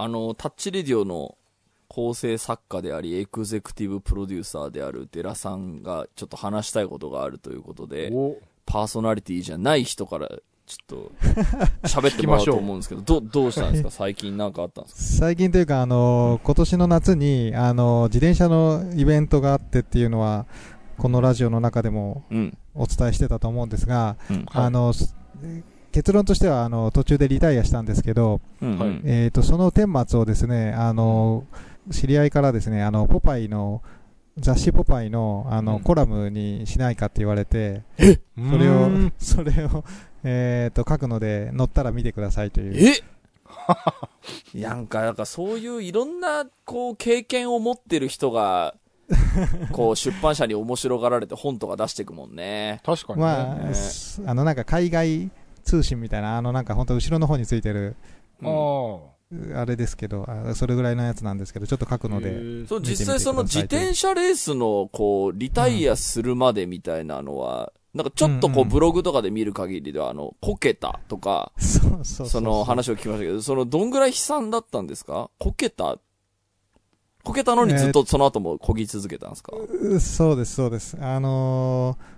あの、タッチレディオの構成作家であり、エグゼクティブプロデューサーであるデラさんがちょっと話したいことがあるということで、お。パーソナリティじゃない人から、ちょっと、喋ってもらおうと思うんですけど、ど、どうしたんですか？最近なんかあったんですか？最近というか、あの、今年の夏に、あの、自転車のイベントがあってっていうのは、このラジオの中でもうん。お伝えしてたと思うんですが、うん。はい。あの、す結論としては、あの、途中でリタイアしたんですけど、うん。はいうんえっ、と、その顛末をですね、あの、知り合いからですね、あの、ポパイの、雑誌ポパイの、あの、うんコラムにしないかって言われて、それそれを、それを、えっ、と、書くので、載ったら見てくださいという。え？なんか、なんかそういういろんな、こう、経験を持ってる人が、こう、出版社に面白がられて本とか出していくもんね。確かにね。まあ、あの、なんか海外通信みたいな、あの、なんか本当後ろの方についてる、ああれですけど、あそれぐらいのやつなんですけど、ちょっと書くあ。ので、そう、実際その自転車レースの、こう、リタイアするまでみたいなのは、なんかちょっとこう、ブログとかで見る限りでは、あの、こけたとか、そうそうそう。その話を聞きましたけど、その、どんぐらい悲惨だったんですか？こけた？こけたのにずっとその後も漕ぎ続けたんですか、うそうです、そうです。あのー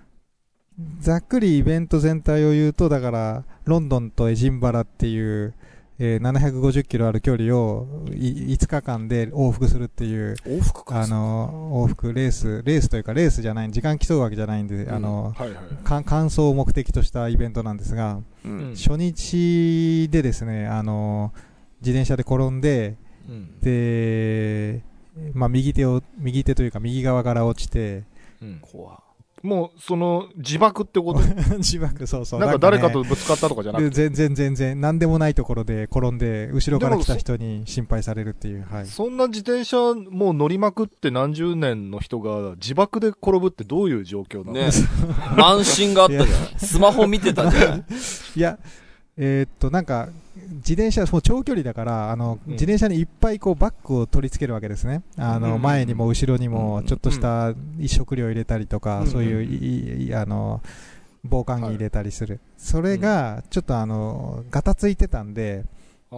ざっくりイベント全体を言うと、だから、ロンドンとエジンバラっていう、えー750キロある距離をい5日間で往復するっていう、往復か。あのー往復レース、レースというかレースじゃない、時間競うわけじゃないんで、うん。あのはいはい。完走を目的としたイベントなんですが、うん。うん初日でですね、あのー自転車で転んで、うん。で、まあ、右手を、右手というか右側から落ちて、うん。怖もう、その、自爆ってこと？自爆、そうそう。なんか誰かね。とぶつかったとかじゃなくて？全然全然、なんでもないところで転んで、後ろから来た人に心配されるっていう、はい。そんな自転車もう乗りまくって何十年の人が自爆で転ぶってどういう状況なの？ね。慢心があったじゃないスマホ見てたじゃない いや、えーっと、なんか、自転車、もう長距離だから、あの、うん自転車にいっぱいこうバッグを取り付けるわけですね。あの、うん前にも後ろにうん、もちょっとした食料入れたりとか、うんそういうい、いあの、防寒着入れたりする。それが、ちょっとあの、ガタついてたんで、ああ。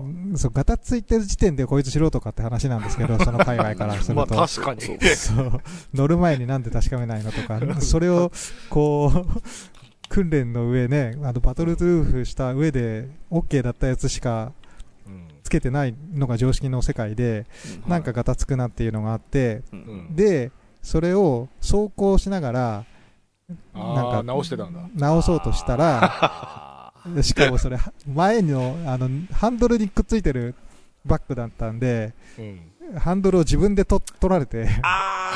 うんそう、ガタついてる時点でこいつ素人かって話なんですけど、その海外からするまあと。確かに。そう。乗る前になんで確かめないのとか、それを、こう、訓練の上ね、あの、バトルトゥルーフした上で、OK だったやつしかうんつけてないのが常識の世界で、なんかガタつくなっていうのがあって、で、それを走行しながら、なんか、直してたんだ。直そうとしたら、あ しかもそれ、前の、あの、ハンドルにくっついてるバッグだったんで、うん。ハンドルを自分でと取られて、あ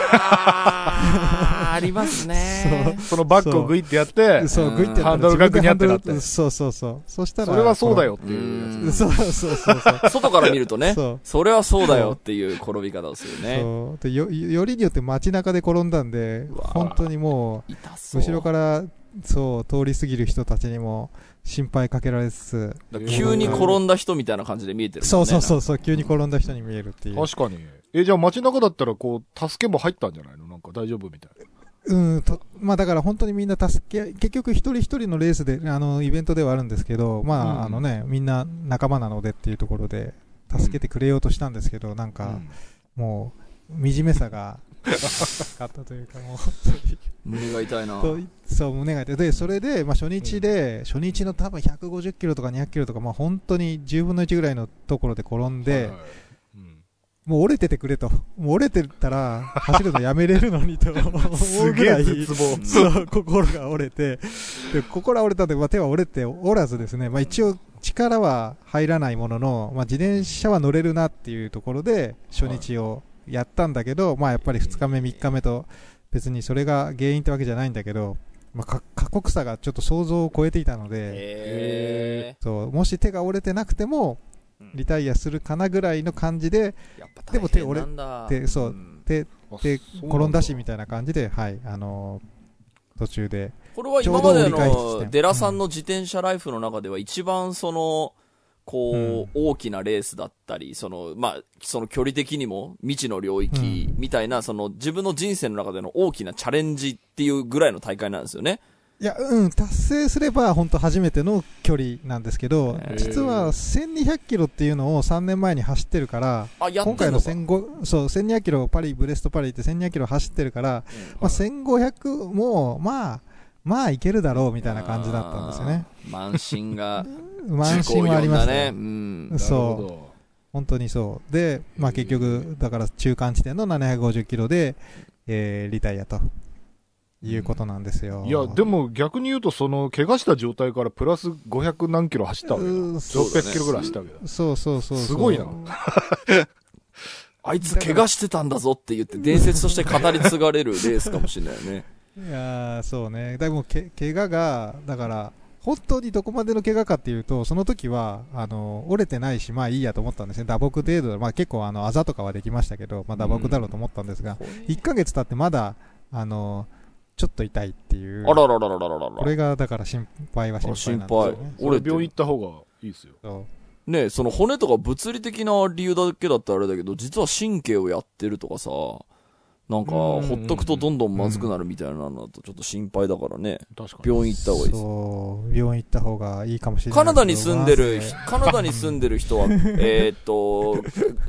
ーありますね。そのバッグをグイってやって、そう、グイってハンドルがぐにゃってなってそうそうそう。そしたら、それはそうだよってういうそうそうそうそう。外から見るとね、それはそうだよっていう転び方をするね。そうでよよりによって街中で転んだんで、本当にもう。後ろから、そう、通り過ぎる人たちにも心配かけられつつ、急に転んだ人みたいな感じで見えてるね。そうそうそうそう、急に転んだ人に見えるっていう。確かに。え、じゃあ街中だったらこう、助けも入ったんじゃないの？なんか大丈夫みたいうんと、まあだから本当にみんな助け、結局一人一人のレースで、あの、イベントではあるんですけど、まあ、うんあのね、みんな仲間なのでっていうところで、助けてくれようとしたんですけど、なんな。か、もう、惨めさが、あったというか、もう、本当に胸が痛いな。そう胸が痛い。で、それで、まあ、初日で、初日の多分150キロとか200キロとか、まあ、本当に10分の1ぐらいのところで転んで、はいはいうんもう折れててくれと。もう折れてたら、走るのやめれるのにと 思うぐらい。そう、心が折れて、で、心は折れたんで、まあ、手は折れておらずですね、まあ、一応、力は入らないものの、まあ、自転車は乗れるなっていうところで、初日をやったんだけど、まあ、やっぱり2日目、3日目と、別にそれが原因ってわけじゃないんだけど、まあ、か過酷さがちょっと想像を超えていたので、へそう、もし手が折れてなくても、リタイアするかなぐらいの感じで、ー。やっぱでも手折れ大変なんだ。でそうん。で、あで、そうなんだ。転んだしみたいな感じで、はい、あのー途中で、これは今までの、点。デラさんの自転車ライフの中では一番その、こう、うん大きなレースだったり、その、まあ、その距離的にも未知の領域みたいな、その自分の人生の中での大きなチャレンジっていうぐらいの大会なんですよね。いや、うん、達成すれば本当初めての距離なんですけど実は1200キロっていうのを3年前に走ってるから、今回のてんのか。1500、そう、1200キロ、パリ、ブレストパリって1200キロ走ってるから、うんまあ、1500も、まあ、まあいけるだろうみたいな感じだったんですよね。あー。慢心が、慢心はありましたね。うね。ん。そう本当にそう。で、まあ結局、だから中間地点の750キロで、えーリタイアということなんですよ。いや、でも逆に言うと、その、怪我した状態からプラス500何キロ走ったわけだ。うんそうだね600キロぐらい走ったわけだ。そうそうそうそう。すごいな あいつ怪我してたんだぞって言って伝説として語り継がれるレースかもしれないよね。いやーそうね。でもけ、怪我が、だから、本当にどこまでの怪我かっていうと、その時は、あの、折れてないし、まあいいやと思ったんですね。打撲程度で、まあ結構あの、あざとかはできましたけど、まあ打撲だろうと思ったんですが、1ヶ月経ってまだ、あの、ちょっと痛いっていう。あらららららららこれが、だから心配は心配なんですよね。俺折れてる病院行った方がいいですよ。ねその骨とか物理的な理由だけだったらあれだけど、実は神経をやってるとかさ、なんか、うんほっとくとどんどんまずくなるみたいなのだとちょっと心配だからね。確かに。病院行った方がいいです。そう、病院行った方がいいかもしれないカナダに住んでるまあ、カナダに住んでる人は、えーっと、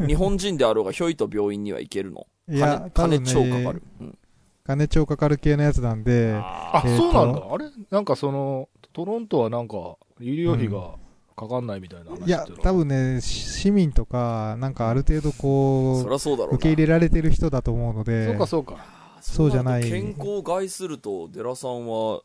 日本人であろうが、ひょいと病院には行けるの？いや、金、超かかる。うん金超かかる系のやつなんで、あ、そうなんだ。あれ？なんかその、トロントはなんか、医療費がかかんないみたいな話いや、多分ね、し市民とか、なんかある程度こそりゃそうだろう。受け入れられてる人だと思うので、そうかそうか。そうじゃない健康を害すると、デラさんは、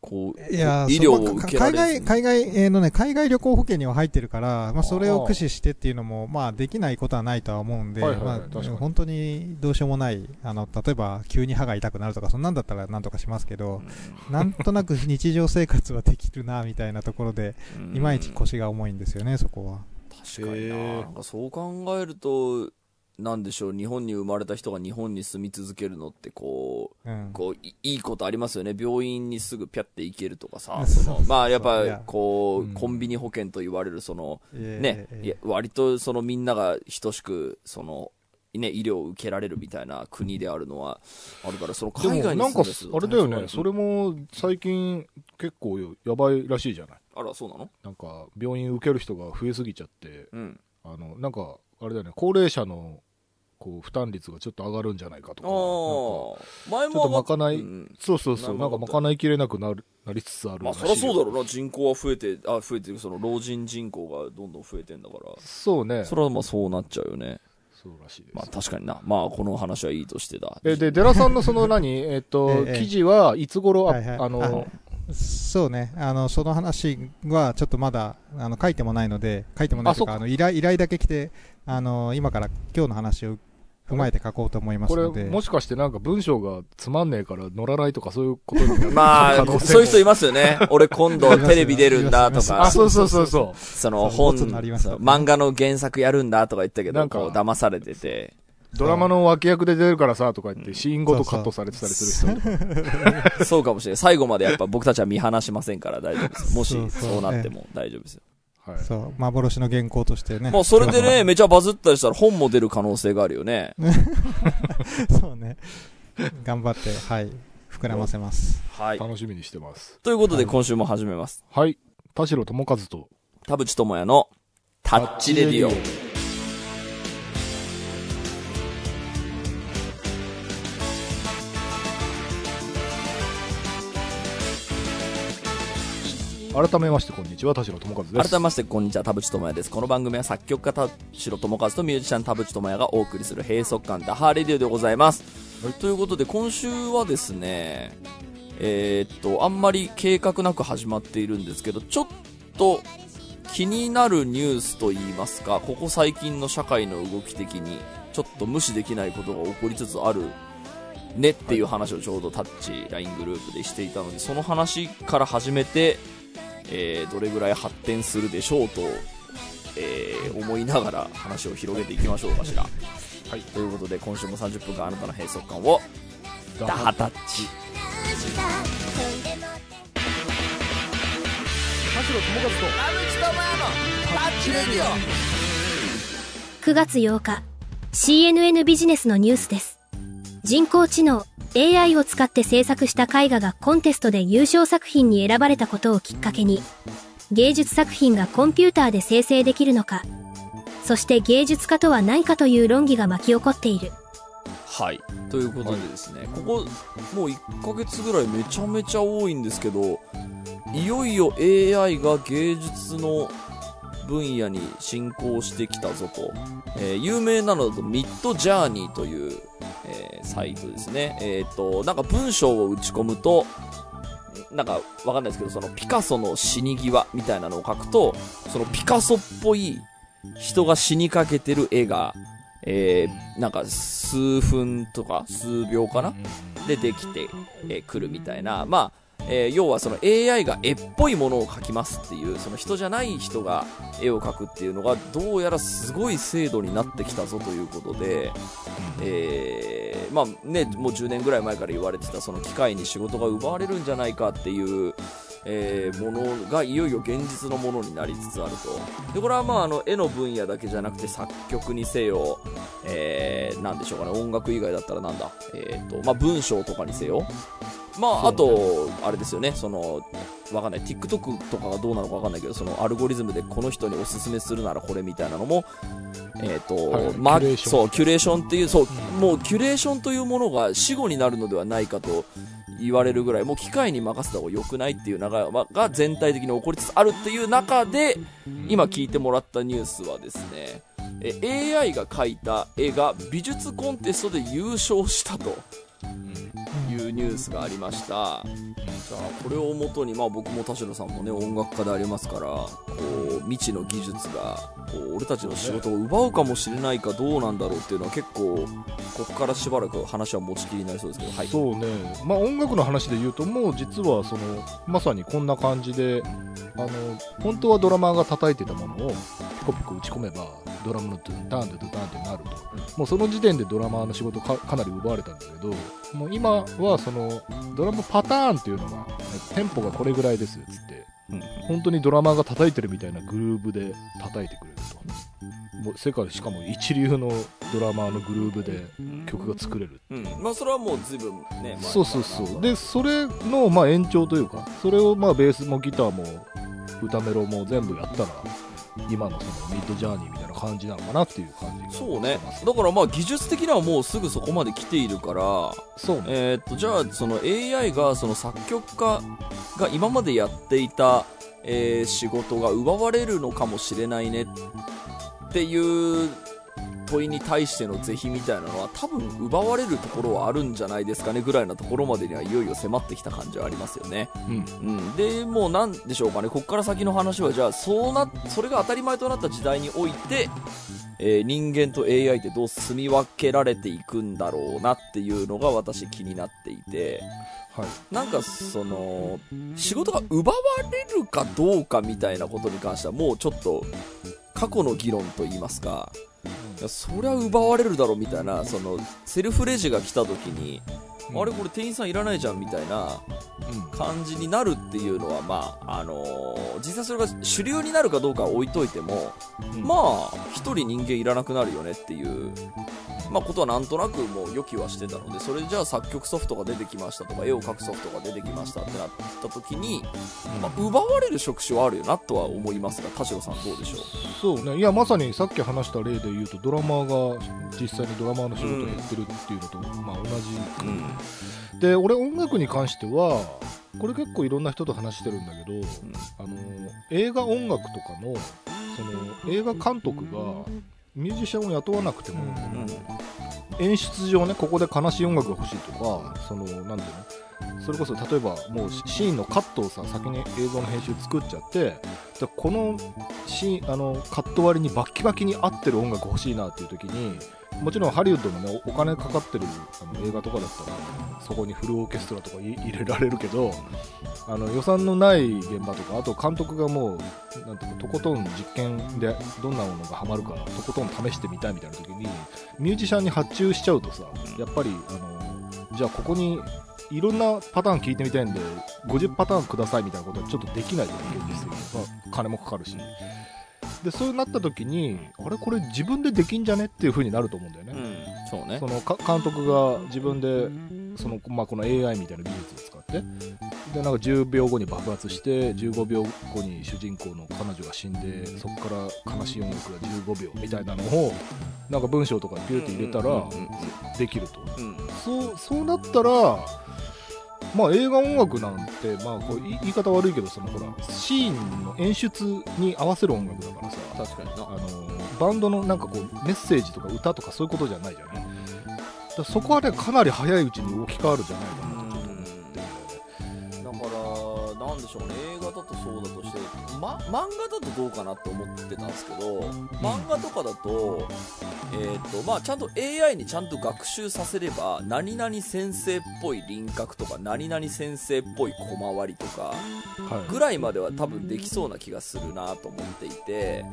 こう、いや、医療を受けら海外、れずに。海外、えーのね、海外旅行保険には入ってるから、まあ、それを駆使してっていうのも、まあ、できないことはないとは思うんで、はいはいまあ確かに。本当にどうしようもない、あの、例えば、急に歯が痛くなるとか、そんなんだったらなんとかしますけど、なんとなく日常生活はできるな、みたいなところで、うん。いまいち腰が重いんですよね、そこは。確かにな。へーなんかそう考えると、なんでしょう、日本に生まれた人が日本に住み続けるのって、こう、うん。こういいいことありますよね。病院にすぐピャって行けるとかさ。まあ、やっぱこう、うんコンビニ保険と言われる、その、えーね、えーいや割とそのみんなが等しく、その、ね、医療を受けられるみたいな国であるのはあるから、そので海外にもなんかあれだよね、それも最近結構やばいらしいじゃない？あら、そうなの？なんか病院受ける人が増えすぎちゃって、うん。あの、なんか、あれだよね、高齢者のこう負担率がちょっと上がるんじゃないかとか。なんか前ちょっともまかないうんそうそうそう、なんかなるほど賄いきれなくなるなりつつあるまあ、らしいよそりゃそうだろうな、人口は増えて、あ、増えてる、その老人人口がどんどん増えてんだから。そうね。それはまあそうなっちゃうよね。そうらしいです。まあ確かにな。まあこの話はいいとしてだ。え、で、デラさんのその何、えっと、ええ記事はいつ頃、あはいはいあの、そうね、あの、その話はちょっとまだ、あの、書いてもないので、書いてもないというか、あの、依頼、依頼だけ来て、あの、今から今日の話を踏まえて書こうと思いますこれ、ので。もしかしてなんか文章がつまんねえから乗らないとかそういうことになる まあ、そういう人いますよね。俺今度テレビ出るんだといかあ、、そうそうそうそそのそう本、ボツになりますそう漫画の原作やるんだとか言ったけど、なんかこう騙されてて。う。ドラマの脇役で出るからさ、とか言って、シーンごとカットされてたりする人。そうかもしれない。最後までやっぱ僕たちは見放しませんから大丈夫です。もしそうなっても大丈夫ですよ。はい。そう、幻の原稿としてね。もうそれでね、めちゃバズったりしたら本も出る可能性があるよね。そうね。頑張って、はい。膨らませます。はい。楽しみにしてます。ということで今週も始めます。はい。田代智和と、田淵智也のタッチレディオ。改めましてこんにちは、田代智和です。改めましてこんにちは田淵智也です。この番組は作曲家田代智和とミュージシャン田淵智也がお送りする閉塞感ダハーレディオでございます、はい。ということで今週はですねえーっとあんまり計画なく始まっているんですけどちょっと気になるニュースといいますかここ最近の社会の動き的にちょっと無視できないことが起こりつつあるねっていう話をちょうどタッチ LINE グループでしていたのでその話から始めてえーどれぐらい発展するでしょうと、えー思いながら話を広げていきましょうかしら。はい、ということで今週も30分間あなたの閉塞感をダハタッチ。田代智和と、9月8日 CNN ビジネスのニュースです人工知能 AI を使って制作した絵画がコンテストで優勝作品に選ばれたことをきっかけに、芸術作品がコンピューターで生成できるのか、そして芸術家とは何かという論議が巻き起こっている。はい。ということでですね、ここ、もう1ヶ月ぐらいめちゃめちゃ多いんですけど、いよいよ AI が芸術の分野に進行してきたぞと、えー有名なのだとミッドジャーニーという、えーサイトですね。えっ、と、なんか文章を打ち込むと、なんかわかんないですけど、そのピカソの死に際みたいなのを書くと、そのピカソっぽい人が死にかけてる絵が、えー、なんか数分とか数秒かな？でできてえーくるみたいな、まあ、えー要はその AI が絵っぽいものを描きますっていう、その人じゃない人が絵を描くっていうのが、どうやらすごい精度になってきたぞということで、えーまあね、もう10年ぐらい前から言われてた、その機械に仕事が奪われるんじゃないかっていう、えーものがいよいよ現実のものになりつつあると。で、これはまああの絵の分野だけじゃなくて作曲にせよ、えー、なんでしょうかね、音楽以外だったらなんだ、えっ、と、まあ文章とかにせよ、まあ、あと、あれですよね、その、わかんない、TikTok とかがどうなのかわかんないけど、そのアルゴリズムでこの人におすすめするならこれみたいなのも、えっ、と、はい。まそう、キュレーションっていう、そう、もうキュレーションというものが死後になるのではないかと言われるぐらい、もう機械に任せた方が良くないっていう流れが全体的に起こりつつあるっていう中で、今聞いてもらったニュースはですね、え AI が描いた絵が美術コンテストで優勝したと。いうニュースがありました。じゃあ、これをもとに、まあ僕も田代さんもね、音楽家でありますから、こう、未知の技術が、こう、俺たちの仕事を奪うかもしれないかどうなんだろうっていうのは結構、ここからしばらく話は持ちきりになりそうですけど、はい。そうね、まあ、音楽の話で言うと、もう実はそのまさにこんな感じで、あの本当はドラマーが叩いてたものをピコピコ打ち込めば、ドラムのドゥンタンドゥドゥタンってなると、もうその時点でドラマーの仕事かかなり奪われたんだけど、もう今はそのドラムパターンっていうのが、テンポがこれぐらいですっつって、うん。本当にドラマーが叩いてるみたいなグルーブで叩いてくれると。もう世界しかも一流のドラマーのグルーブで曲が作れるうん。まあそれはもう随分ね、前そうそうそう。でそれのまあ延長というかそれをまあベースもギターも歌メロも全部やったら今のそのミッドジャーニーみたいな感じなのかなっていう感じがそうね。だからまあ技術的にはもうすぐそこまで来ているから、そうねえーっと、じゃあ、その AI が、その作曲家が今までやっていた、えー仕事が奪われるのかもしれないねっていう問いに対しての是非みたいなのは多分奪われるところはあるんじゃないですかねぐらいなところまでにはいよいよ迫ってきた感じはありますよね。うんうん。で、もうなんでしょうかね、こっから先の話は、じゃあ、そうな、それが当たり前となった時代において、えー人間と AI ってどう住み分けられていくんだろうなっていうのが私気になっていて、はいなんかその、仕事が奪われるかどうかみたいなことに関してはもうちょっと過去の議論といいますか、そりゃ奪われるだろみたいな、その、セルフレジが来た時に、あれこれ店員さんいらないじゃんみたいなうん。感じになるっていうのは、まあ、あのー実際それが主流になるかどうかは置いといても、うん。まあ、一人人間いらなくなるよねっていう、まあ、ことはなんとなくもう予期はしてたので、それじゃあ作曲ソフトが出てきましたとか、絵を描くソフトが出てきましたってなった時に、まあ、奪われる職種はあるよなとは思いますが、田代さんどうでしょう？そうねいやまさにさっき話した例で言うとドラマーが実際にドラマーの仕事をやってるっていうのと、まあ同じうん。で俺音楽に関してはこれ結構いろんな人と話してるんだけど、あの映画音楽とかのその映画監督がミュージシャンを雇わなくても、うん。演出上ねここで悲しい音楽が欲しいとかそのなんていうの？それこそ例えばもうシーンのカットをさ先に映像の編集作っちゃってでこのシーンあのカット割りにバッキバキに合ってる音楽欲しいなっていう時にもちろんハリウッドのねお金かかってるあの映画とかだったらそこにフルオーケストラとか 入れられるけどあの予算のない現場とかあと監督がもうなんていうのとことん実験でどんなものがハマるかとことん試してみたいみたいな時にミュージシャンに発注しちゃうとさやっぱりあのじゃあここにいろんなパターン聞いてみたいんで50パターンくださいみたいなことはちょっとできないじゃん現実的に、まあ金もかかるし。でそうなった時にあれ？これ自分でできんじゃね？っていう風になると思うんだよね、うん。そうね。そ。のか監督が自分でその、まあ、この AI みたいな技術を使って。でなんか10秒後に爆発して15秒後に主人公の彼女が死んでそこから悲しい音楽が15秒みたいなのをなんか文章とかにピューって入れたらできると。うん。そうそうなったらまあ映画音楽なんて、まあ、こう言い方悪いけどそのほらシーンの演出に合わせる音楽だからさ確かにな。あのバンドのなんかこうメッセージとか歌とかそういうことじゃないじゃないだそこはねかなり早いうちに置き換わるんじゃないかなとちょっと思って。るん。だよねだから、なんでしょうね、映画だとそうだとして、ま、漫画だとどうかなって思ってたんですけど、漫画とかだと、えっ、と、まあ、ちゃんと AI にちゃんと学習させれば、何々先生っぽい輪郭とか、何々先生っぽい小回りとか、はいぐらいまでは多分できそうな気がするなと思っていて、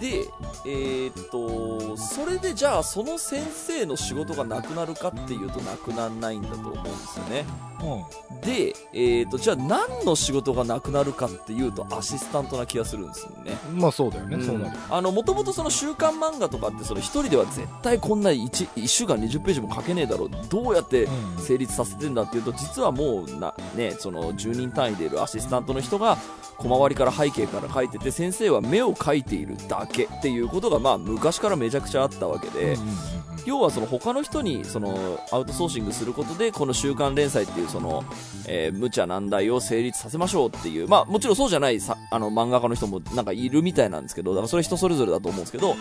で、えーっと、それでじゃあその先生の仕事がなくなるかっていうとなくならないんだと思うんですよね。うん。うんで、えーっと、じゃあ何の仕事がなくなるかっていうとアシスタントな気がするんですよね。まあそうだよね、ん。そうなる。よあの、もともとその週刊漫画とかってその一人では絶対こんな 1, 1週間20ページも書けねえだろう。どうやってうん。成立させてんだっていうと実はもうな、ね、その10人単位でいるアシスタントの人が小回りから背景から書いてて先生は目を描いているだけっていうことがまあ昔からめちゃくちゃあったわけで、うんうんうん要はその他の人にそのアウトソーシングすることでこの週刊連載っていうその、えー無茶難題を成立させましょうっていうまあもちろんそうじゃないさあの漫画家の人もなんかいるみたいなんですけどだからそれ人それぞれだと思うんですけど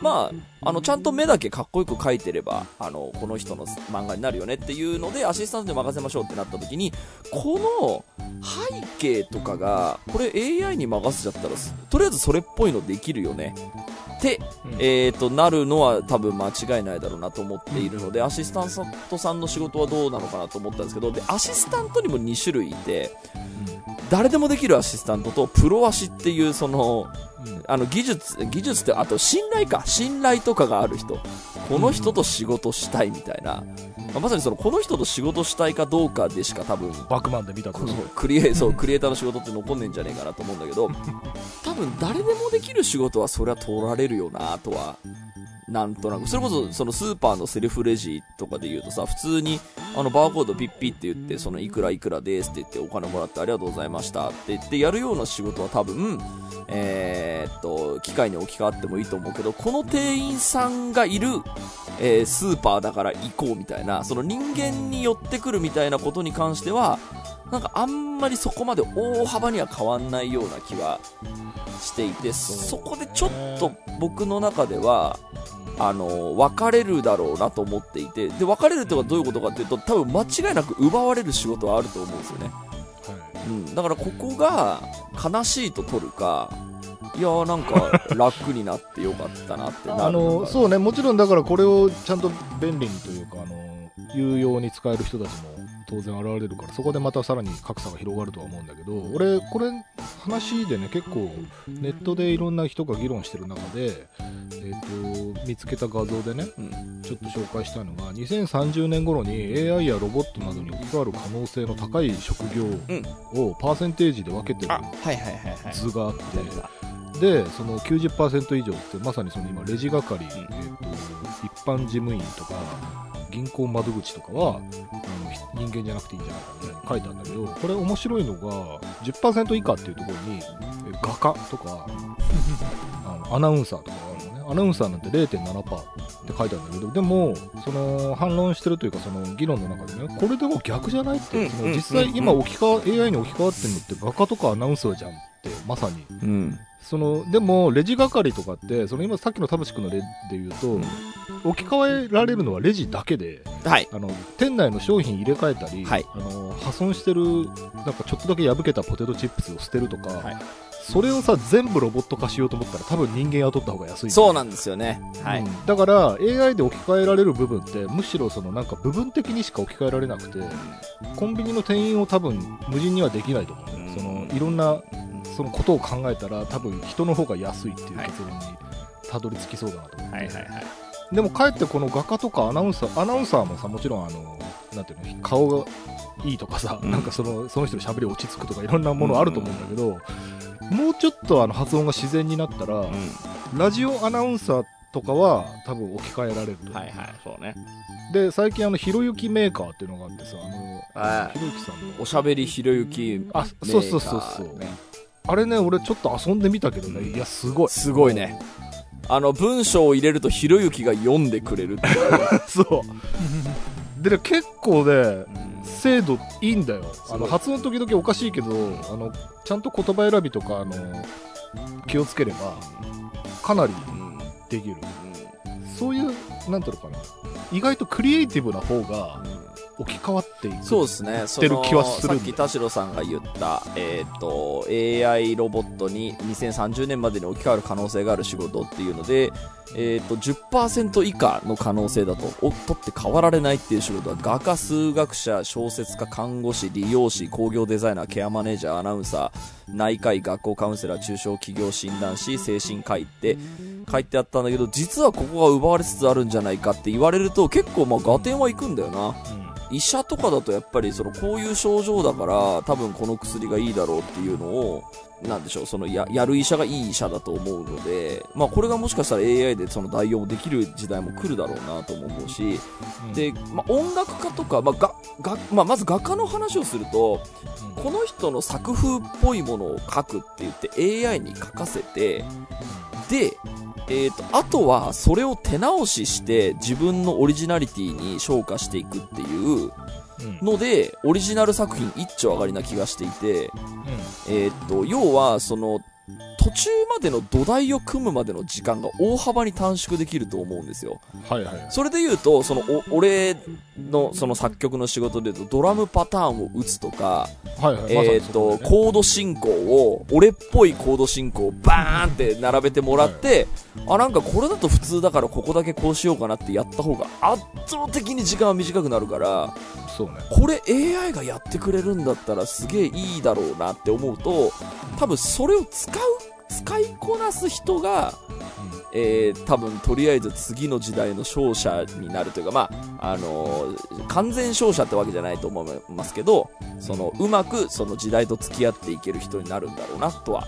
まああのちゃんと目だけかっこよく描いてればあのこの人の漫画になるよねっていうのでアシスタントに任せましょうってなった時にこの背景とかがこれ AI に任せちゃったらとりあえずそれっぽいのできるよね。うん。えー、となるのは多分間違いないだろうなと思っているので、アシスタントさんの仕事はどうなのかなと思ったんです。けどでアシスタントにも2種類いて誰でもできるアシスタントとプロアシっていうそのうんあの技術技術ってあと信頼か。信頼とかがある人。この人と仕事したいみたいな、まあまさにそのこの人と仕事したいかどうかでしか多分バックマンで見たとこのクリエそうクリエイターの仕事って残んねえんじゃねえかなと思うんだけど。多分誰でもできる仕事はそれは取られるよなとはなんとなく。それこそそのスーパーのセルフレジとかで言うとさ普通にあのバーコードピッピって言ってそのいくらいくらですって言ってお金もらってありがとうございましたって言ってやるような仕事は多分えーっと機械に置き換わってもいいと思うけどこの店員さんがいるえースーパーだから行こうみたいなその人間に寄ってくるみたいなことに関してはなんかあんまりそこまで大幅には変わんないような気はしていてそこでちょっと僕の中ではあの分かれるだろうなと思っていてで分かれるってことはどういうことかっていうと多分間違いなく奪われる仕事はあると思うんですよね、はい。うん、だからここが悲しいと取るかいやーなんか 楽になってよかったなってなるあのそうね。もちろんだからこれをちゃんと便利にというかあの有用に使える人たちも当然現れるからそこでまたさらに格差が広がるとは思うんだけど俺これ話でね結構ネットでいろんな人が議論してる中で、えー、と見つけた画像でねうん。ちょっと紹介したいのが2030年頃に AI やロボットなどに置き換わる可能性の高い職業をパーセンテージで分けてる図があって、でその90%以上ってまさにその今レジ係、えー、と一般事務員とか銀行窓口とかはあの人間じゃなくていいんじゃないかみたいに書いてあるんだけどこれ面白いのが10%以下っていうところにえ画家とかあのアナウンサーとかがあるのね。アナウンサーなんて0.7%って書いてあるんだけどでもその反論してるというかその議論の中でねこれでも逆じゃないって、うん。その実際今置き換わ AI に置き換わってるのって画家とかアナウンサーじゃんってまさに。うんそのでもレジ係とかってその今さっきの田淵君の例で言うと、うん。置き換えられるのはレジだけではい。あの店内の商品入れ替えたり、はい。あの破損してるなんかちょっとだけ破けたポテトチップスを捨てるとか、はい。それをさ全部ロボット化しようと思ったら多分人間雇った方が安い。そうなんですよね。はい、うん。だから AI で置き換えられる部分ってむしろそのなんか部分的にしか置き換えられなくてコンビニの店員を多分無人にはできないと思うそのいろんなそのことを考えたら多分人の方が安いっていう結論にたどり着きそうだなと思って、はいはいはい。でもかえってこの画家とかアナウンサーアナウンサーもさもちろんあのなんていうの顔がいいとかさ、うん。なんかそのその人の喋り落ち着くとかいろんなものあると思うんだけど、もうちょっとあの発音が自然になったら、うん。ラジオアナウンサーっとかは多分置き換えられる。と、はいはい、そうね。で最近あのひろゆきメーカーっていうのがあってさあのはいひろゆきさんの。おしゃべりひろゆきあそうそうそうそう、ねあれね俺ちょっと遊んでみたけどね、うん。いやすごい。すごいね。あの、文章を入れるとひろゆきが読んでくれる。そう。でね結構ねうん精度いいんだよ。あの発音時々おかしいけどあのちゃんと言葉選びとかあの気をつければかなりうん。できる。そういうなんていうのかな。意外とクリエイティブな方が置き換わっていくそうですね。ってる気はするさっき田代さんが言った、えっ、と、AI ロボットに2030年までに置き換わる可能性がある仕事っていうので、えっ、と、10%以下の可能性だと、お取って変わられないっていう仕事は、画家、数学者、小説家、看護師、理容師、工業デザイナー、ケアマネージャー、アナウンサー、内科医、学校カウンセラー、中小企業診断士、精神科医って書いてあったんだけど、実はここが奪われつつあるんじゃないかって言われると、結構まあ合点はいくんだよな。医者とかだとやっぱりそのこういう症状だから多分この薬がいいだろうっていうのをなんでしょうそのややる医者がいい医者だと思うので、まあ、これがもしかしたら AI でその代用もできる時代も来るだろうなとも思うしうん。で、まあ、音楽家とか、まあががまあ、まず画家の話をするとうんこの人の作風っぽいものを書くって言って AI に書かせてで、えー、とあとはそれを手直しして自分のオリジナリティに昇華していくっていううん。のでオリジナル作品一丁上がりな気がしていて、えー、と要はその途中までの土台を組むまでの時間が大幅に短縮できると思うんですよ。はいはい。それで言うとそのお俺のその作曲の仕事で言うとドラムパターンを打つとかはいはいえー、と、コード進行を、俺っぽいコード進行をバーンって並べてもらって、あ、なんかこれだと普通だからここだけこうしようかなってやった方が圧倒的に時間は短くなるから、そうね。これ AI がやってくれるんだったらすげえいいだろうなって思うと、多分それを使う、使いこなす人が、えー、多分とりあえず次の時代の勝者になるというか、まあ、あのー完全勝者ってわけじゃないと思いますけど、その、うまくその時代と付き合っていける人になるんだろうなとは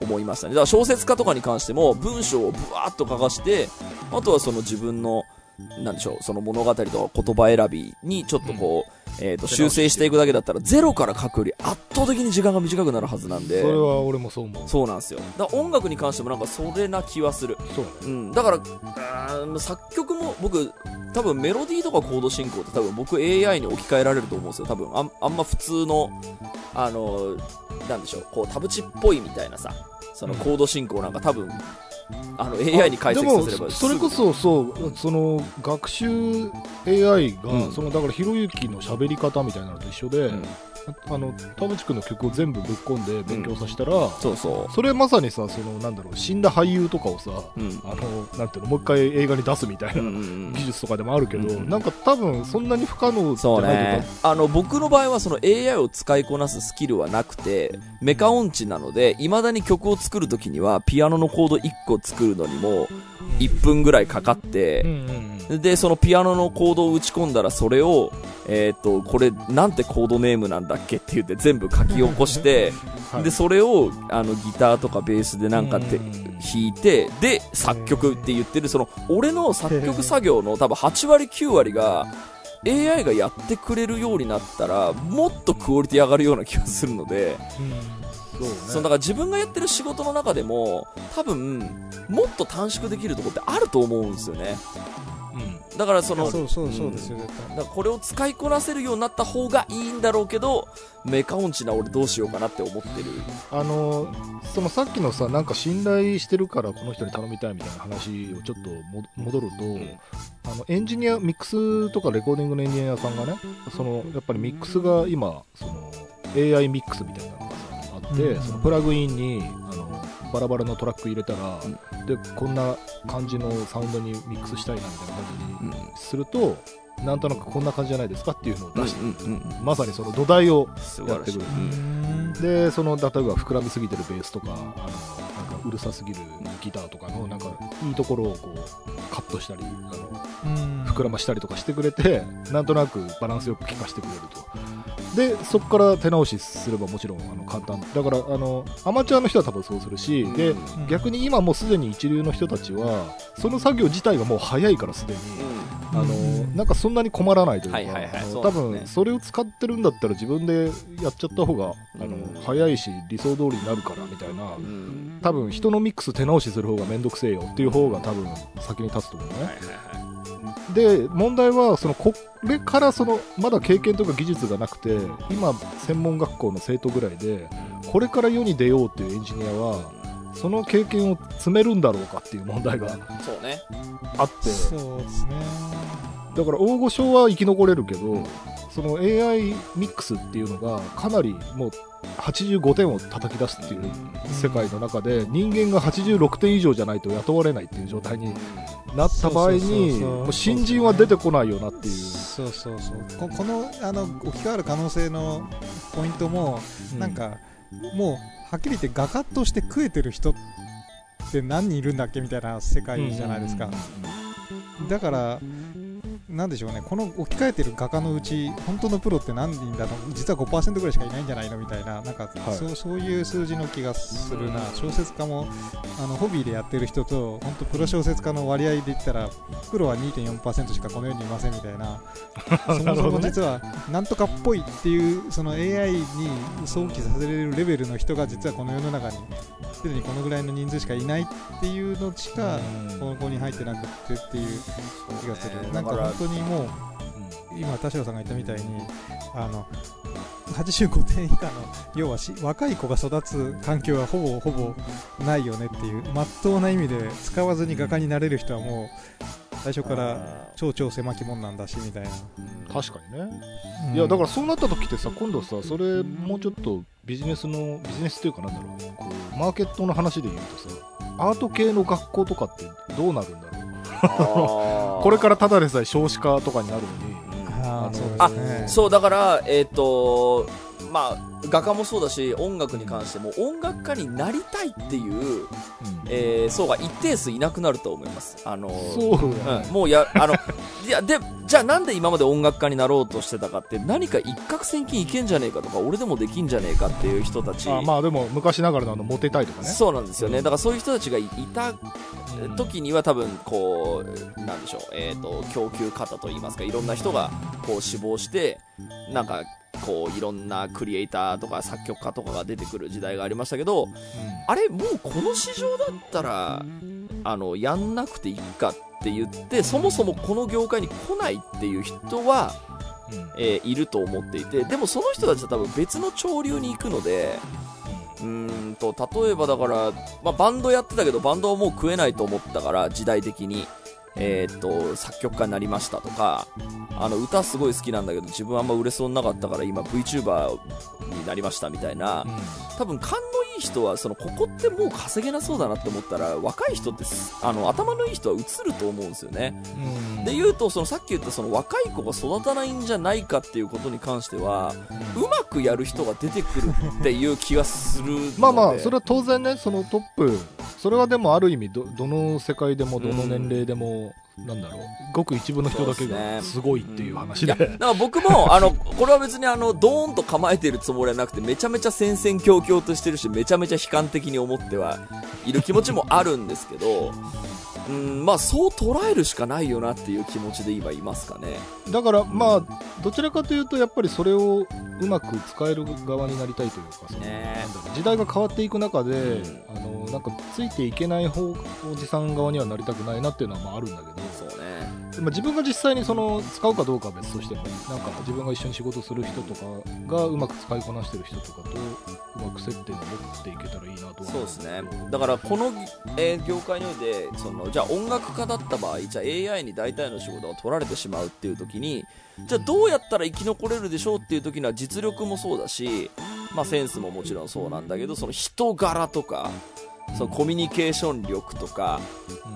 思いましたね。だから小説家とかに関しても文章をブワーッと書かして、あとはその自分の、なんでしょう、その物語とか言葉選びにちょっとこう、えっ、と、修正していくだけだったら、ゼロから書くより圧倒的に時間が短くなるはずなんで。それは俺もそう思うそうなんですよ。だから音楽に関してもなんかそれな気はする。そうねうん。だから、あー作曲も僕、多分メロディーとかコード進行って多分僕 AI に置き換えられると思うんですよ。多分あんあんま普通の、あの、なんでしょう、こうタブチっぽいみたいなさ、そのコード進行なんか多分、あの AI に解析させればでもそれこそそうその学習 AI が、うん。そのだからひろゆきの喋り方みたいなのと一緒で、うんあの田淵君の曲を全部ぶっ込んで勉強させたら、そうそそれまさにさそのなんだろう死んだ俳優とかをさう。うん。あのなんていうのもう一回映画に出すみたいな、うんうんうん技術とかでもあるけど、うんなんか多分そんなに不可能じゃないとね。あの、僕の場合はその AI を使いこなすスキルはなくて、メカ音痴なので、未だに曲を作るときには、ピアノのコード1個作るのにも、1分ぐらいかかって、うんうんうんで、そのピアノのコードを打ち込んだら、それを、えっ、と、これ、なんてコードネームなんだっけって言って全部書き起こして、はい。で、それを、あの、ギターとかベースでなんかてうん。弾いて、で、作曲って言ってる、その、俺の作曲作業の多分8割9割が、AI がやってくれるようになったら、もっとクオリティ上がるような気がするので、そうね。だから自分がやってる仕事の中でも、多分、もっと短縮できるところってあると思うんですよね。うんだからその、そうそうそうですよ、絶対。だこれを使いこなせるようになった方がいいんだろうけど、メカ音痴な俺どうしようかなって思ってる。あのそのさっきのさなんか信頼してるからこの人に頼みたいみたいな話をちょっとも戻ると、あのエンジニアミックスとかレコーディングのエンジニアさんがねそのやっぱりミックスが今その AI ミックスみたいなのがさあって、うんそのプラグインにあのバラバラのトラック入れたら、でこんな感じのサウンドにミックスしたいなみたいな感じにすると、なんとなくこんな感じじゃないですかっていうのを出して、うんうんうんまさにその土台を。やってくる。うん。でその例えば膨らみすぎてるベースとかあのなんかうるさすぎるギターとかのなんかいいところをこうカットしたりあのうん。膨らましたりとかしてくれてなんとなくバランスよく聴かせてくれるとでそこから手直しすればもちろんあの簡単。だからあのアマチュアの人は多分そうするし、でん。逆に今もうすでに一流の人たちはその作業自体がもう早いからすでに、あのうん。なんかそんなに困らないというか、はいはいはい。多分それを使ってるんだったら自分でやっちゃった方が、あのうん早いし理想通りになるからみたいな、うん。多分人のミックス手直しする方がめんどくせえよっていう方が多分先に立つと思うね、はいはいはい。で問題はそのこれからそのまだ経験とか技術がなくて今専門学校の生徒ぐらいでこれから世に出ようっていうエンジニアはその経験を積めるんだろうかっていう問題があってそうですね。だから大御所は生き残れるけどその AI ミックスっていうのがかなりもう85点を叩き出すっていう世界の中で人間が86点以上じゃないと雇われないっていう状態になった場合に新人は出てこないよなっていう。そうそうそう。ここの、あの、置き換わる可能性のポイントも、なんか、もう、はっきり言って画家として食えてる人って何人いるんだっけみたいな世界じゃないですか。だから、なんでしょうね、この置き換えてる画家のうち、本当のプロって何人だろう、実は5%ぐらいしかいないんじゃないのみたいな、なんか、はい。そうそういう数字の気がするな、小説家もあのホビーでやってる人と、本当、プロ小説家の割合で言ったら、プロは2.4%しかこの世にいませんみたいな、そもそも実は、なんとかっぽいっていう、その AI に想起させられるレベルの人が、実はこの世の中に、すでにこのぐらいの人数しかいないっていうのしか、ここに入ってなくってっていう気がする。なんか本当にもう、今田代さんが言ったみたいにあの85点以下の要はし若い子が育つ環境はほぼほぼないよねっていうまっとうな意味で使わずに画家になれる人はもう最初から超超狭き門なんだしみたいな、確かにね、うん。いやだからそうなった時ってさ今度さそれもうちょっとビジネスのビジネスっていうかなんだろう。こうマーケットの話で言うとさアート系の学校とかってどうなるんだろうこれからただでさえ少子化とかになるのに。あーそうね。そうだからえっ、とまあ画家もそうだし音楽に関しても音楽家になりたいっていう、えー層が一定数いなくなると思います。あのそうや。ねうん、もうや、あの、いや、で、じゃあなんで今まで音楽家になろうとしてたかって、何か一攫千金いけんじゃねえかとか、俺でもできんじゃねえかっていう人たち。あまあでも昔ながらのあのモテたいとかね。そうなんですよね。うん。だからそういう人たちがいいたうん時には多分、こう、なんでしょう、えっ、と、供給方といいますか、いろんな人が、こう死亡して、なんか、こう、いろんなクリエイターとか作曲家とかが出てくる時代がありましたけど、あれ、もうこの市場だったら、あの、やんなくていいかって言って、そもそもこの業界に来ないっていう人は、うんうんえーいると思っていて、でもその人たちは多分別の潮流に行くので、うーんと、例えばだから、まあ、バンドやってたけど、バンドはもう食えないと思ったから、時代的に。えーっと、作曲家になりましたとか、あの、歌すごい好きなんだけど、自分あんま売れそうになかったから、今 VTuber になりましたみたいな、多分勘のいい人はそのここってもう稼げなそうだなって思ったら若い人ってすあの頭のいい人は映ると思うんですよね、うん。で言うとそのさっき言ったその若い子が育たないんじゃないかっていうことに関してはうまくやる人が出てくるっていう気がするので。まあまあそれは当然ねそのトップそれはでもある意味どどの世界でもどの年齢でも、なんだろう。ごく一部の人だけがすごいっていう話で。いやだから僕も あのこれは別にあのドーンと構えてるつもりはなくてめちゃめちゃ戦々恐々としてるしめちゃめちゃ悲観的に思ってはいる気持ちもあるんですけどうんまあそう捉えるしかないよなっていう気持ちで今いますかねだからまあどちらかというとやっぱりそれをうまく使える側になりたいというかそのね。時代が変わっていく中で、うん。あのなんかついていけない方おじさん側にはなりたくないなっていうのはまああるんだけどそうね。まあ、自分が実際にその使うかどうかは別としてもなんか自分が一緒に仕事する人とかがうまく使いこなしてる人とかとうまく接点を持っていけたらいいなとそうですね。だからこの、えー業界においてそのじゃあ音楽家だった場合じゃあ AI に大体の仕事が取られてしまうっていう時にじゃあどうやったら生き残れるでしょうっていう時には実力もそうだし、まあ、センスももちろんそうなんだけどその人柄とかそのコミュニケーション力とか、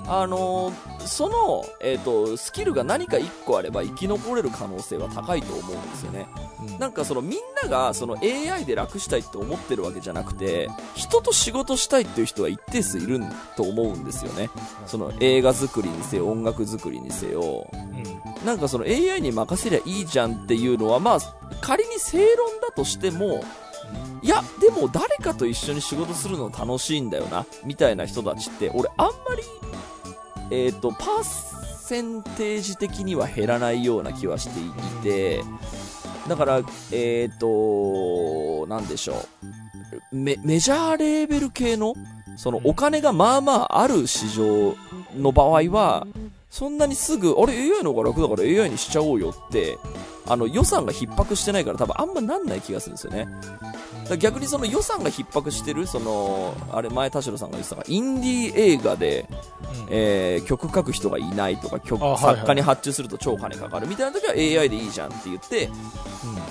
うん。あのーその、えー、とスキルが何か1個あれば生き残れる可能性は高いと思うんですよね。うん。なんかそのみんながその AI で楽したいって思ってるわけじゃなくて人と仕事したいっていう人は一定数いると思うんですよね。その映画作りにせよ音楽作りにせよ。うん。なんかその AI に任せりゃいいじゃんっていうのはまあ仮に正論だとしても、いや、でも誰かと一緒に仕事するの楽しいんだよな、みたいな人たちって、俺あんまり、えっ、と、パーセンテージ的には減らないような気はしていて、だから、えっ、と、なんでしょう。メメジャーレーベル系の、そのお金がまあまあある市場の場合は、そんなにすぐ、あれ AI の方が楽だから AI にしちゃおうよって、あの予算が逼迫してないから多分あんまなんない気がするんですよね。だ逆にその予算が逼迫してる、その、あれ前田代さんが言ってたインディー映画で、えー曲書く人がいないとか曲、あはいはい作家に発注すると超金かかるみたいな時は AI でいいじゃんって言って、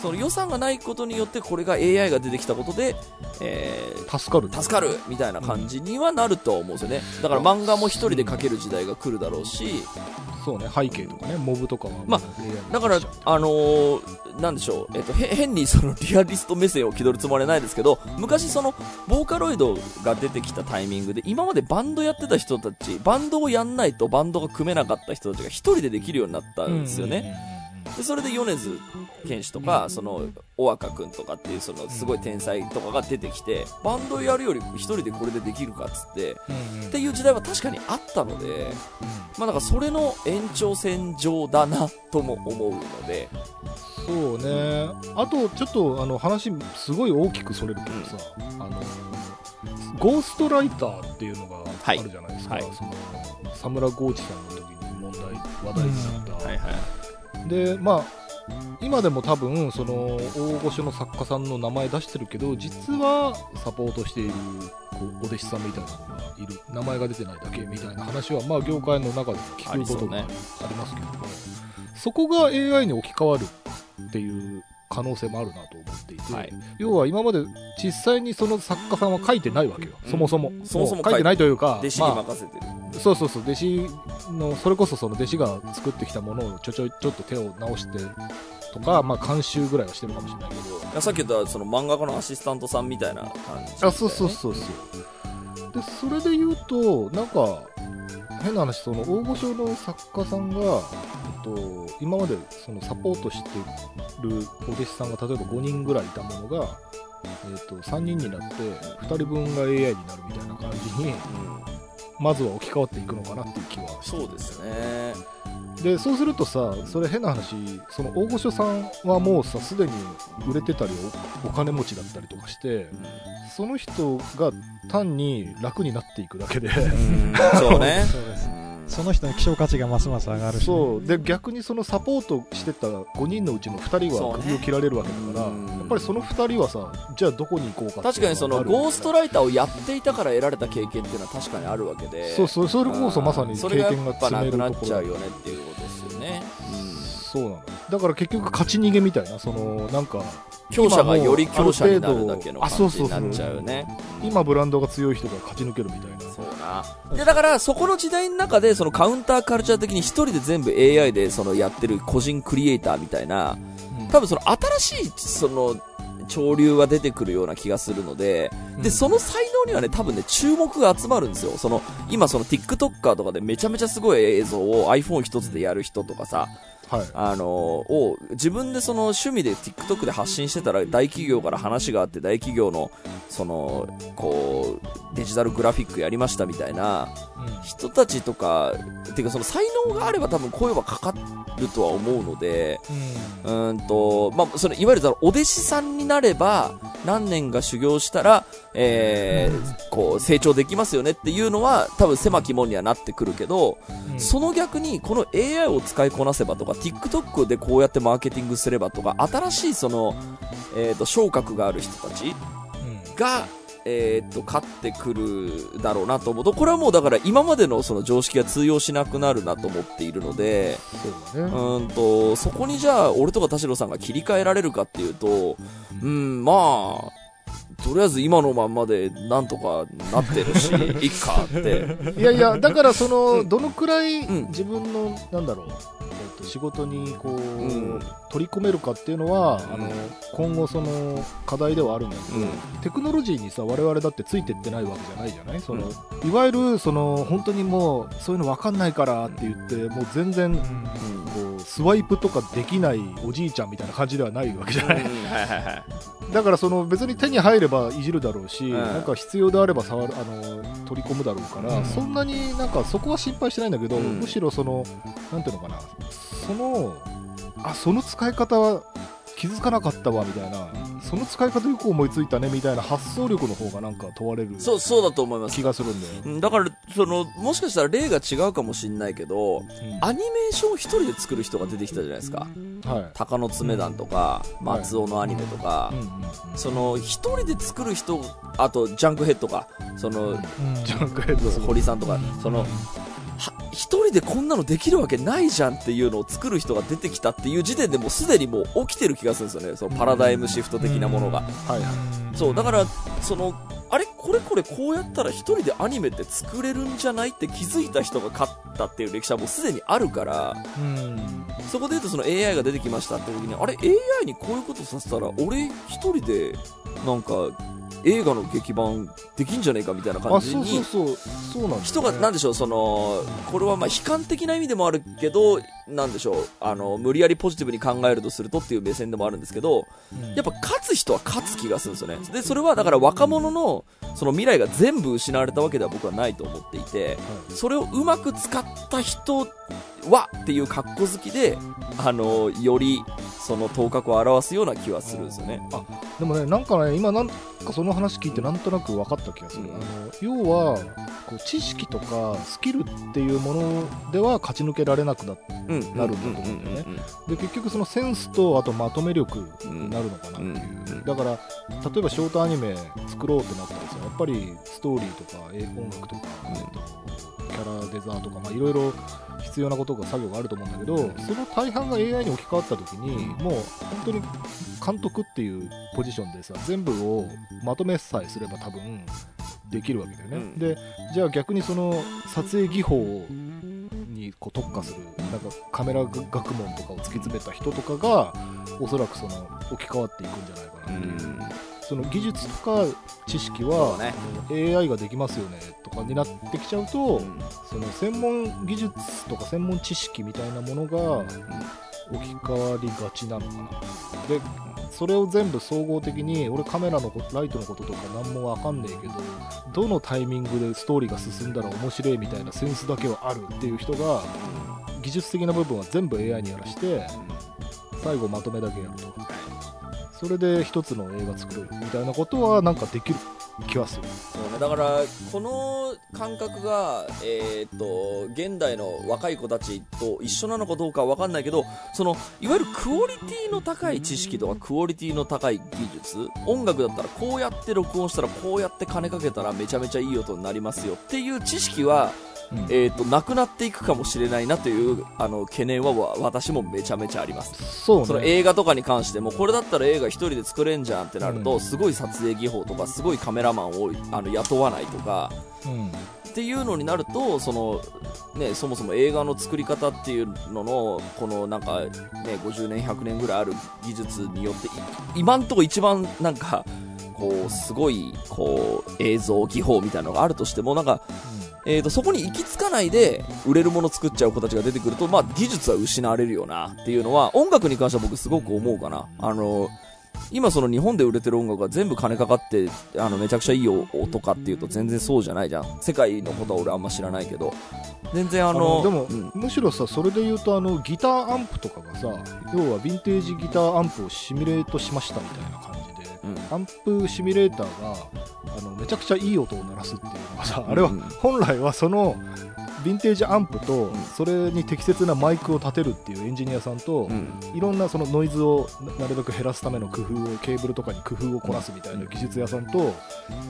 その予算がないことによってこれが AI が出てきたことで、えー助かる助かるみたいな感じにはなると思うんですよね。だから漫画も一人で描ける時代が来るだろうし、そうね背景とかねモブとかはまあだからあのーなんでしょう、えっと、へ変にそのリアリスト目線を気取るつもりはないですけど、昔その、ボーカロイドが出てきたタイミングで、今までバンドやってた人たち、バンドをやんないとバンドが組めなかった人たちが一人でできるようになったんですよね。でそれで米津玄師とか、その、小若くんとかっていう、その、すごい天才とかが出てきて、バンドやるより一人でこれでできるかっつって、っていう時代は確かにあったので、まあだからそれの延長線上だなとも思うので、そうね。あとちょっとあの話すごい大きくそれるけどさ、あのゴーストライターっていうのがあるじゃないですか、はい。はいそのサムラゴーチさんの時に問題話題になった、はいはい。でまあ今でも多分その大御所の作家さんの名前出してるけど実はサポートしているお弟子さんみたいなのがいる名前が出てないだけみたいな話はまあ業界の中で聞くこともありりますけどもそこが AI に置き換わるっていう可能性もあるなと思っていて、はい。要は今まで実際にその作家さんは書いてないわけよ、うん。そもそも。そもそもう書いてないというか弟子にまあ任せてる。そうそうそう。弟子のそれこそその弟子が作ってきたものをちょちょいちょっと手を直してとか、まあ、監修ぐらいはしてるかもしれないけど。いやさっき言ったその漫画家のアシスタントさんみたいな感じ、あそうそうそうそうでそれで言うとなんか変な話その大御所の作家さんが、えっと、今までそのサポートしてるお弟子さんが例えば5人ぐらいいたものが、えっと、3人になって2人分が AI になるみたいな感じに、まずは置き換わっていくのかなっていう気はそうですね。でそうするとさそれ変な話その大御所さんはもうさすでに売れてたりおお金持ちだったりとかしてその人が単に楽になっていくだけでうん、そうね。その人の希少価値がますます上がるし、そう。で逆にそのサポートしてた5人のうちの2人そうね。は首を切られるわけだから、うん。やっぱりその2人はさじゃあどこに行こうか確かにそのゴーストラライターをやっていたから得られた経験っていうのは確かにあるわけで。そうそうそれこそまさに経それがや験がっぱな積めるくなっちゃところうよねっていうことですよね、そうなの。だから結局勝ち逃げみたいなそのなんかうん、強者がより強者になるだけの感じになっちゃうよね今ブランドが強い人が勝ち抜けるみたいな。そうな。でだからそこの時代の中でそのカウンターカルチャー的に一人で全部 AI でそのやってる個人クリエイターみたいな多分その新しいその潮流が出てくるような気がするので、で、その才能にはね、多分ね、注目が集まるんですよ。その、今その TikToker とかでめちゃめちゃすごい映像を iPhone 一つでやる人とかさ、はい。あのを、自分でその趣味で TikTok で発信してたら大企業から話があって大企業の、その、こう、デジタルグラフィックやりましたみたいな人たちとか、っていうかその才能があれば多分声はかかるとは思うので、うーんと、まあ、その、いわゆるお弟子さんになれば、何年か修行したら、えー、こう、成長できますよねっていうのは、多分狭き門にはなってくるけど、その逆に、この AI を使いこなせばとか、TikTok でこうやってマーケティングすればとか、新しいその、えっ、と、昇格がある人たちが、えっ、と、勝ってくるだろうなと思う。と、これはもうだから今までのその常識が通用しなくなるなと思っているので、そうだね、うーんと、そこにじゃあ、俺とか田代さんが切り替えられるかっていうと、うん、まあ、とりあえず今のまんまでなんとかなってるし、いっかって。いやいや、だからその、どのくらいうん。自分の、なんだろう、えっと仕事にこう、ん。取り込めるかっていうのは、うん。あの今後、その課題ではあるんだけど、うん。テクノロジーにさ、我々だってついてってないわけじゃないじゃない、そのいわゆるその本当にもう、そういうの分かんないからって言って、もう全然スワイプとかできないおじいちゃんみたいな感じではないわけじゃない、だからその別に手に入ればいじるだろうし、うん。なんか必要であれば触るあの取り込むだろうから、うん。そんなになんかそこは心配してないんだけど、うん。むしろそのなんていうのかなそのあその使い方は気づかなかったわみたいな、その使い方よく思いついたねみたいな発想力の方がなんか問われるそうそうだと思います。気がするんだよ、うんだからそのもしかしたら例が違うかもしれないけどアニメーションを一人で作る人が出てきたじゃないですか。はい。鷹の爪団とか松尾のアニメとか、うんうんその一人で作る人あとジャンクヘッドか。そのうん。ジャンクヘッド。堀さんとかそのは一人でこんなのできるわけないじゃんっていうのを作る人が出てきたっていう時点でもうすでにもう起きてる気がするんですよね。そのパラダイムシフト的なものが、はいはい。そうだからそのあれこれこれこうやったら一人でアニメって作れるんじゃないって気づいた人が勝ったっていう歴史はもうすでにあるからうん。そこで言うとその AI が出てきましたって時にあれ AI にこういうことさせたら俺一人でなんか映画の劇版できんじゃねえかみたいな感じに人がなんでしょうそのこれはまあ悲観的な意味でもあるけどなんでしょう。あの無理やりポジティブに考えるとするとっていう目線でもあるんですけどうん。やっぱ勝つ人は勝つ気がするんですよね。でそれはだから若者のその未来が全部失われたわけでは僕はないと思っていてそれをうまく使った人はっていう格好好きであのよりその頭角を表すような気はするんですよね。でもね、なんかね、今、なんかその話聞いて、なんとなく分かった気がする、うん。あの要はこう知識とかスキルっていうものでは勝ち抜けられなくなっなるんだと思うんだよね。で結局、そのセンスとあとまとめ力になるのかなっていう、だから、例えばショートアニメ作ろうってなったらさ、やっぱりストーリーとか、音楽とか、えっとキャラデザーとか、いろいろ必要なことが作業があると思うんだけど、その大半が AI に置き換わった時に、もう本当に監督っていうポジションでさ全部をまとめさえすれば多分できるわけだよね、うんでじゃあ逆にその撮影技法にこう特化するなんかカメラ学問とかを突き詰めた人とかがおそらくその置き換わっていくんじゃないかなっていう、その技術とか知識そはう、ね。AI ができますよねとかになってきちゃうと、うん。その専門技術とか専門知識みたいなものが置き換わりがちなのかな。でそれを全部総合的に俺カメラのライトのこととか何も分かんねえけどどのタイミングでストーリーが進んだら面白いみたいなセンスだけはあるっていう人が技術的な部分は全部 AI にやらして最後まとめだけやると。それで一つの映画作るみたいなことはなんかできる気はする。そうね、だからこの感覚が、えーっと現代の若い子たちと一緒なのかどうかは分かんないけどそのいわゆるクオリティの高い知識とかクオリティの高い技術音楽だったらこうやって録音したらこうやって金かけたらめちゃめちゃいい音になりますよっていう知識は、えーっとなくなっていくかもしれないなというあの懸念はわ私もめちゃめちゃあります。そうね。その映画とかに関してもこれだったら映画一人で作れんじゃんってなると、うん。すごい撮影技法とかすごいカメラマンをあの雇わないとかうんっていうのになるとその、ね、そもそも映画の作り方っていうののこのなんか、ね、50年100年ぐらいある技術によってい今んとこ一番なんかこうすごいこう映像技法みたいなのがあるとしてもなんか、えー、とそこに行き着かないで売れるもの作っちゃう子たちが出てくると、まあ、技術は失われるよなっていうのは音楽に関しては僕すごく思うかな。あの今その日本で売れてる音楽が全部金かかってあのめちゃくちゃいい音かっていうと全然そうじゃないじゃん。世界のことは俺あんま知らないけど。全然ああののでも、うんむしろさそれで言うとあのギターアンプとかがさ要はヴィンテージギターアンプをシミュレートしましたみたいな感じアンプシミュレーターがあのめちゃくちゃいい音を鳴らすっていうのがさあれはうん。本来はそのヴィンテージアンプとん。それに適切なマイクを立てるっていうエンジニアさんと、うん。いろんなそのノイズをななるべく減らすための工夫をケーブルとかに工夫をこなすみたいな技術屋さんと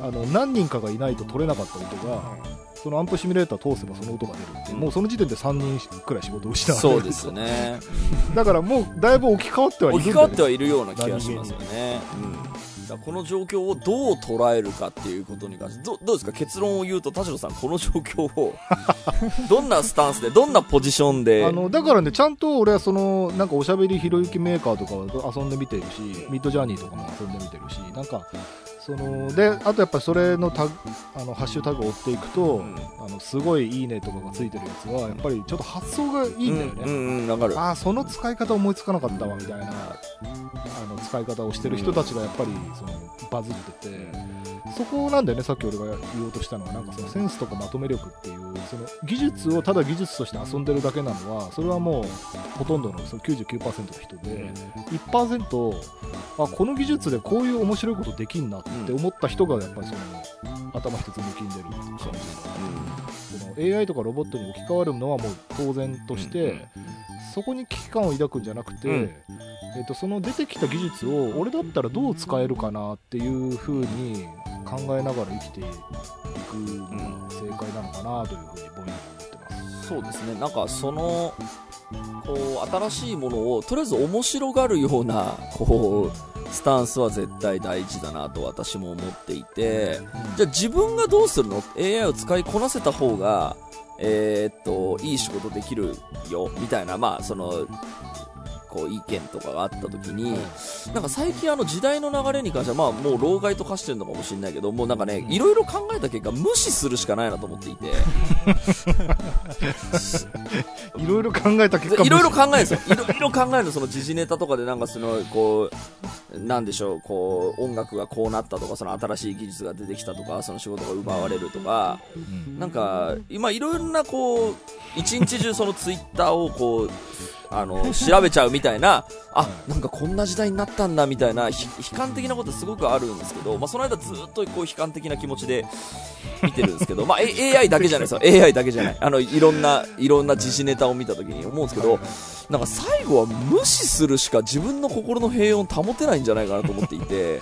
あの何人かがいないと取れなかった音がそのアンプシミュレーター通せばその音が出るっていううん。もうその時点で3人くらい仕事を失わそうですね。だからもうだいぶ置き換わってはいるね置き換わってはいるような気がしますよね、うんだこの状況をどう捉えるかっていうことに関して。どどうですか？結論を言うと田代さんこの状況を どんなスタンスでどんなポジションで？あのだからねちゃんと俺はそのなんかおしゃべりひろゆきメーカーとかは遊んでみてるしミッドジャーニーとかも遊んでみてるしなんかそのであとやっぱりそれのタグあのハッシュタグを追っていくと、うん。あのすごいいいねとかがついてるやつはやっぱりちょっと発想がいいんだよね、うんうんうんああその使い方思いつかなかったわみたいなあの使い方をしてる人たちがやっぱりそのバズってて、そこなんだよねさっき俺が言おうとしたのは。なんかそのセンスとかまとめ力っていうその技術をただ技術として遊んでるだけなのはそれはもうほとんどのその99%の人で1%あこの技術でこういう面白いことできんなって思った人がやっぱりその頭一つ抜きんでる感じ。その AI とかロボットに置き換わるのはもう当然として、そこに危機感を抱くんじゃなくて、うん。えっとその出てきた技術を俺だったらどう使えるかなっていう風に考えながら生きていくのが正解なのかなという風にぼんやり思ってます。そうですね。なんかそのこう新しいものをとりあえず面白がるようなこうスタンスは絶対大事だなと私も思っていてじゃあ自分がどうするの？AI を使いこなせた方がえーっといい仕事できるよみたいなまあそのこう意見とかがあった時に、なんか最近あの時代の流れに関してはまあもう老害と化してるのかもしれないけどもうなんかねいろいろ考えた結果無視するしかないなと思っていて。いろいろ考えた結果いろいろ考えるんですよ。いろいろ考えるの、その時事ネタとかでなんかその、こう、なんでしょう、こう、音楽がこうなったとか、その新しい技術が出てきたとか、その仕事が奪われるとか、なんか、今いろんなこう、一日中そのツイッターをこう、あの、調べちゃうみたいな、あ、なんかこんな時代になったんだみたいな、ひ悲観的なことすごくあるんですけど、まあその間ずっとこう悲観的な気持ちで見てるんですけど、まあ AI だけじゃないですよ。AI だけじゃない。あの、いろんな、いろんな時事ネタを見たときに思うんですけど、なんか最後は無視するしか自分の心の平穏を保てないんじゃないかなと思っていて、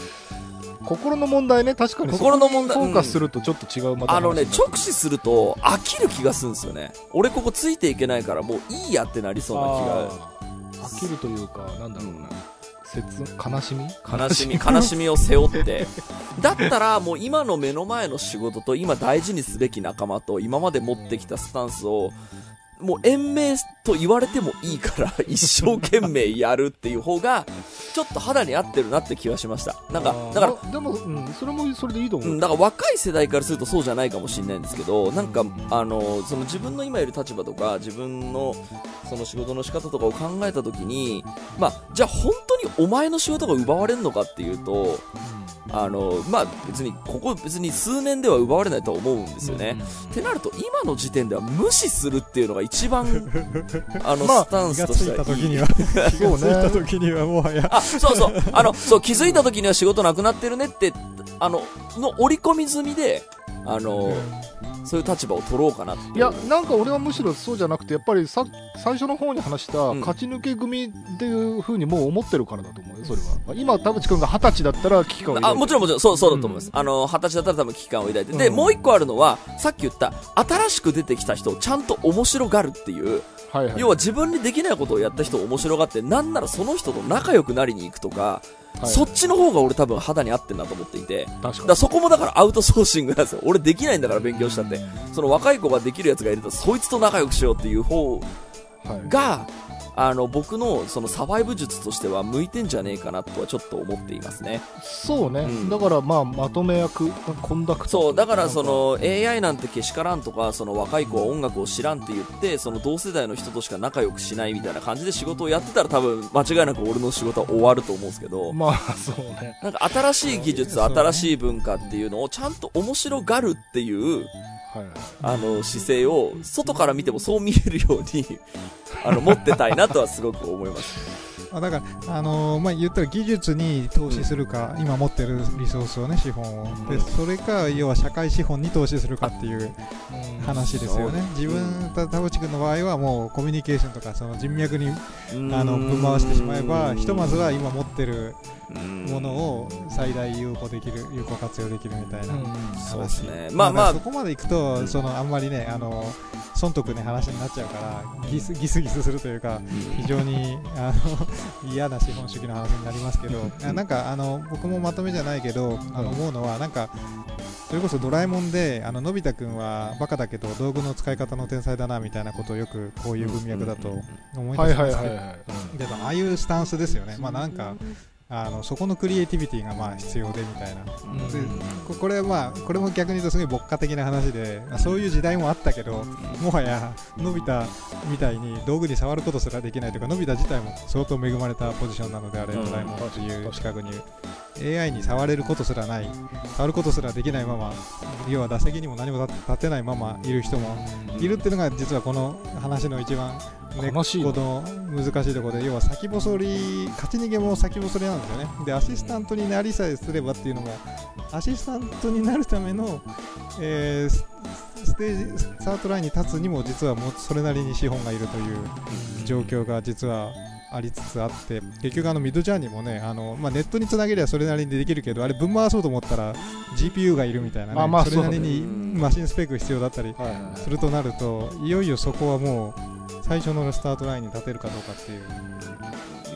心の問題ね確かに心の問題フォーカスするとちょっと違うまたあのね、直視すると飽きる気がするんですよね。俺ここついていけないからもういいやってなりそうな気が。飽きるというかなんだろうな、切悲しみ？悲しみ、悲しみを背負って。だったら、もう今の目の前の仕事と、今大事にすべき仲間と、今まで持ってきたスタンスを、もう延命と言われてもいいから、一生懸命やるっていう方が、ちょっと肌に合ってるなって気はしました。なんかだから、でも、うん、それもそれでいいと思う、うん、だから若い世代からするとそうじゃないかもしれないんですけど、なんか、あの、その自分の今いる立場とか、自分のその仕事の仕方とかを考えたときに、まあ、じゃあ本当にお前の仕事が奪われるのかっていうと、あの、まあ別に、ここ別に数年では奪われないとは思うんですよね。ってなると、今の時点では無視するっていうのが一番、あの、まあスタンス気がついとしてはいい。た時には、気がついた時にはもはや、あ、そうそう。あの、そう、気づいた時には仕事なくなってるねって、あの、の織り込み済みで、あの、そういう立場を取ろうかなっていやなんか俺はむしろそうじゃなくてやっぱりさ最初の方に話したうん勝ち抜け組っていうふうにもう思ってるからだと思うよそれは今田淵君が二十歳だったら危機感をもちろんもちろん、そう、そうだと思います。あの、二十歳だったら多分危機感を抱いて。で、うんもう一個あるのは、さっき言った、新しく出てきた人をちゃんと面白がるっていう、はいはい要は自分にできないことをやった人を面白がって、なんならその人と仲良くなりに行くとか、はいそっちの方が俺多分肌に合ってんなと思っていて、確かだそこもだからアウトソーシングなんですよ。俺できないんだから勉強したって。にその若い子ができるやつがいると、そいつと仲良くしようっていう方はいが、あの、僕のそのサバイブ術としては向いてんじゃねえかなとはちょっと思っていますね。そうね、うん。だからまあまとめ役コンダクターそう、だからその AI なんてけしからんとか、その若い子は音楽を知らんって言って、その同世代の人としか仲良くしないみたいな感じで仕事をやってたら多分間違いなく俺の仕事は終わると思うんですけど、まあそうね。なんか新しい技術、新しい文化っていうのをちゃんと面白がるっていう、あの姿勢を外から見てもそう見えるようにあの持ってたいなとはすごく思います。あだから、あのーまあ、言ったら技術に投資するか、今持ってるリソースをね、資本を。で、うん。それか、要は社会資本に投資するかっていう話ですよね。自分、た田淵君の場合はもうコミュニケーションとか、その人脈にあのぶん回してしまえば、ひとまずは今持ってるものを最大有効できる、有効活用できるみたいな。そうですね。まあまあ、そこまでいくと、うんそのあんまりね、あの損得ね話になっちゃうから、ギスギスギスするというか、非常にあの嫌な資本主義の話になりますけど、あなんかあの僕もまとめじゃないけど、あのうん。思うのは、なんか、それこそドラえもんで、あののび太くんはバカだけど、道具の使い方の天才だなみたいなことをよくこういう文脈だと思いはい出すけどああいうスタンスですよね、まあなんか、あのそこのクリエイティビティがまあ必要でみたいな。うん。でここれはまあこれも逆に言うとすごい牧歌的な話でまあそういう時代もあったけどもはやのび太みたいに道具に触ることすらできないというかのび太自体も相当恵まれたポジションなのであれうんドラえもん。という資格に AI に触れることすらない触ることすらできないまま要は打席にも何も立立てないままいる人もいるっていうのが実はこの話の一番根っこの難しいところで要は先細り勝ち逃げも先細りなんですよね。でアシスタントになりさえすればっていうのもアシスタントになるための、えースステージスタートラインに立つにも実はもうそれなりに資本がいるという状況が実はありつつあって結局あのミッドジャーニーもねあの、まあ、ネットにつなげりゃそれなりにできるけどあれぶん回そうと思ったら GPU がいるみたいな、ねあまあそれなりにマシンスペック必要だったりするとなるといよいよそこはもう最初のスタートラインに立てるかどうかっていう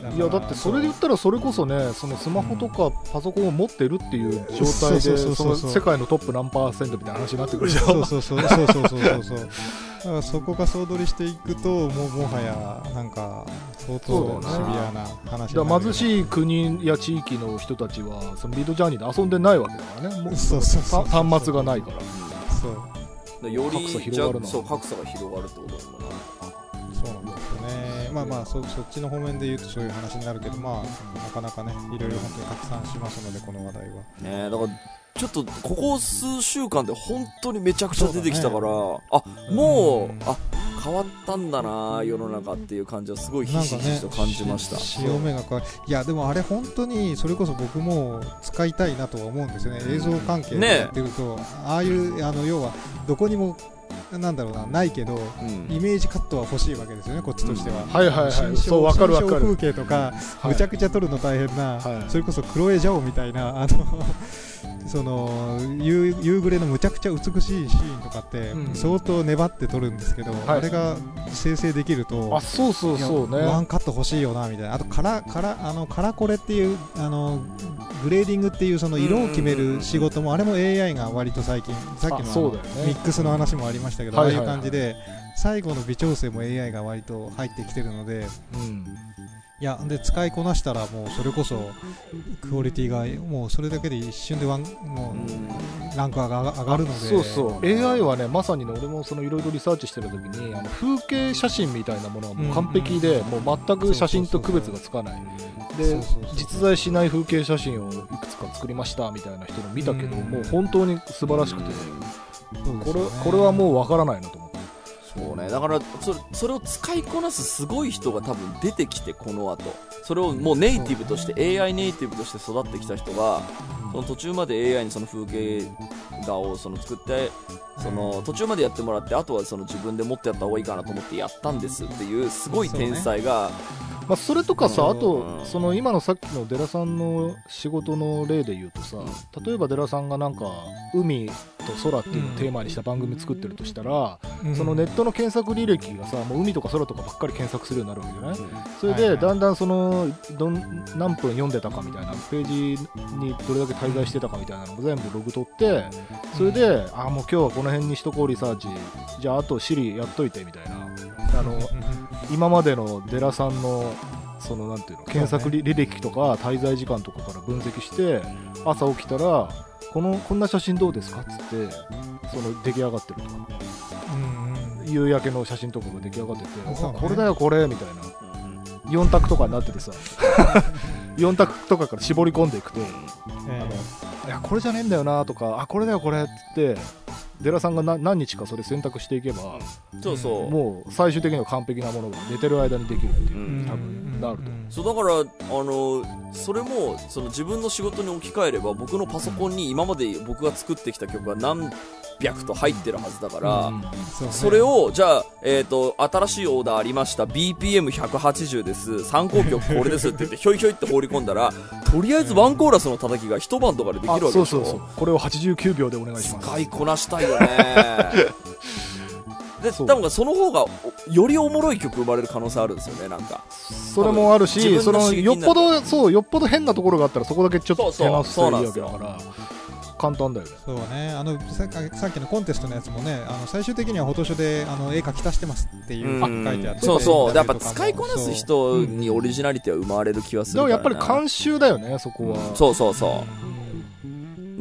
いやだってそれで言ったらそれこそねそのスマホとかパソコンを持ってるっていう状態で世界のトップ何パーセントみたいな話になってくるじゃん。そうそうそうそうそうそうそうそうだからそこが総取りしていくともうもはやなんか相当シそうだよねビアな話だから貧いしい国や地域の人たちはそのミッドジャーニーで遊んでないわけだからね。もうそうそうそうた端末がないから。そう。でより格差広がるそう格差が広がるってことだもんな。そうなんですよねまあまあそそっちの方面で言うとそういう話になるけどまあなかなかねいろいろ本当に拡散しますのでこの話題は。ねえだからちょっとここ数週間で本当にめちゃくちゃ出てきたから、あもう、うんあ変わったんだな世の中っていう感じはすごいひしひしと感じました、潮目が変わいやでもあれ本当にそれこそ僕も使いたいなとは思うんですよね。映像関係でねやってると、ああいうあの要はどこにもなんだろうなないけどうん。イメージカットは欲しいわけですよねこっちとしては、はいはいはい。そうわかるわかる。風景とか、はい。むちゃくちゃ撮るの大変な、はい。それこそクロエ・ジャオみたいなあの その夕夕暮れのむちゃくちゃ美しいシーンとかって、うん。相当粘って撮るんですけど、はい。あれが生成できるとあそうそうそういやワンねカット欲しいよなみたいな。あとカラカラあのカラコレっていうあのグレーディングっていうその色を決める仕事もあれも AI が割と最近さっきのミックスの話もありましたけど、ああいう感じで最後の微調整も AI が割と入ってきてるのでうん。いやで使いこなしたらもうそれこそクオリティがもうそれだけで一瞬でワンもうランクが上が上がるので。そうそう。AI はねまさにね俺もそのいろいろリサーチしてる時にあの風景写真みたいなものはもう完璧で、もう全く写真と区別がつかない。で実在しない風景写真をいくつか作りましたみたいな人の見たけど、うん。もう本当に素晴らしくて、そうですよね。これはもうわからないなと思って。そうね。だからそれそれを使いこなすすごい人が多分出てきてこの後。それをもうネイティブとして AI ネイティブとして育ってきた人がその途中まで AI にその風景画をその作ってその途中までやってもらってあとはその自分で持ってやった方がいいかなと思ってやったんですっていうすごい天才がまあ、それとかさ、うん。あと、その今のさっきのデラさんの仕事の例で言うとさ、例えばデラさんがなんか、海と空っていうのをテーマにした番組作ってるとしたら、うん。そのネットの検索履歴がさ、もう海とか空とかばっかり検索するようになるわけじゃないそれで、だんだんその、どん何分読んでたかみたいな、ページにどれだけ滞在してたかみたいなのも全部ログ取って、それで、あ、もう今日はこの辺にしとこうリサーチ、じゃああと Siri やっといてみたいな。あの、今までのデラさんのそのなんていうの検索履履歴とか滞在時間とかから分析して朝起きたらこのこんな写真どうですかっつってその出来上がってるとか。うんうん。夕焼けの写真とかが出来上がってて、ね。あこれだよこれみたいな。4択とかになっててさ。4択とかから絞り込んでいくとえ。あのいやこれじゃねえんだよなとかあこれだよこれっつってデラさんがな何日かそれ選択していけばそうそう。もう最終的には完璧なものが寝てる間にできるっていう、うん。多分なると。そうだからあのそれもその自分の仕事に置き換えれば僕のパソコンに今まで僕が作ってきた曲が何百と入ってるはずだから、うん。そうね。それをじゃあ、えー、と新しいオーダーありました。BPM180 です。参考曲これですって言って ひょいひょいって放り込んだらとりあえずワンコーラスの叩きが一晩とかでできるわけでしょ。あそうそうそう。これを89秒でお願いします。使いこなしたいよね で多分その方がおよりおもろい曲生まれる可能性あるんですよねなんか。それもあるしそのよっぽどそうよっぽど変なところがあったらそこだけちょっとそうそう。手直しすればいいわけだから簡単だよね。そうね、あのささっきのコンテストのやつもね、あの最終的にはフォトショーであの絵描き足してますっていううん。書いてあって、そうそう。やっぱ使いこなす人にオリジナリティは生まれる気はすでもやっるからな。ぱり監修だよねそこは、そうそうそう。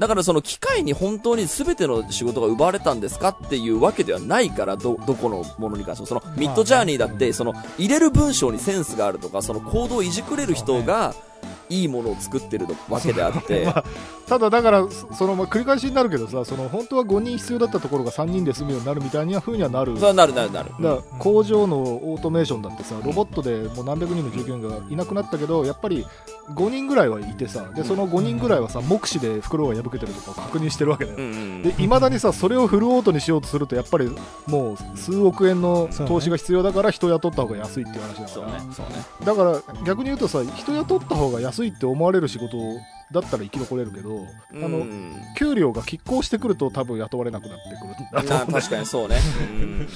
だからその機械に本当に全ての仕事が奪われたんですかっていうわけではないから、ど、どこのものに関しても。そのミッドジャーニーだって、その入れる文章にセンスがあるとか、そのコードをいじくれる人が、いいものを作ってるわけであって、まあただだからそそのまあ繰り返しになるけどさその本当は5人必要だったところが3人で済むようになるみたいな風にはなる。それはなるなるなる。だ工場のオートメーションだってさロボットでもう何百人の従業員がいなくなったけどやっぱり5人ぐらいはいてさでその5人ぐらいはさ目視で袋が破けてるとかを確認してるわけだよ。いまだにさそれをフルオートにしようとするとやっぱりもう数億円の投資が必要だから人雇った方が安いっていう話だから、ね。そうね。だから逆に言うとさ人雇った方が安いって思われる仕事だったら生き残れるけどあのうん給料が拮抗してくると多分雇われなくなってくる。んだとな思う確かにそうね。うん。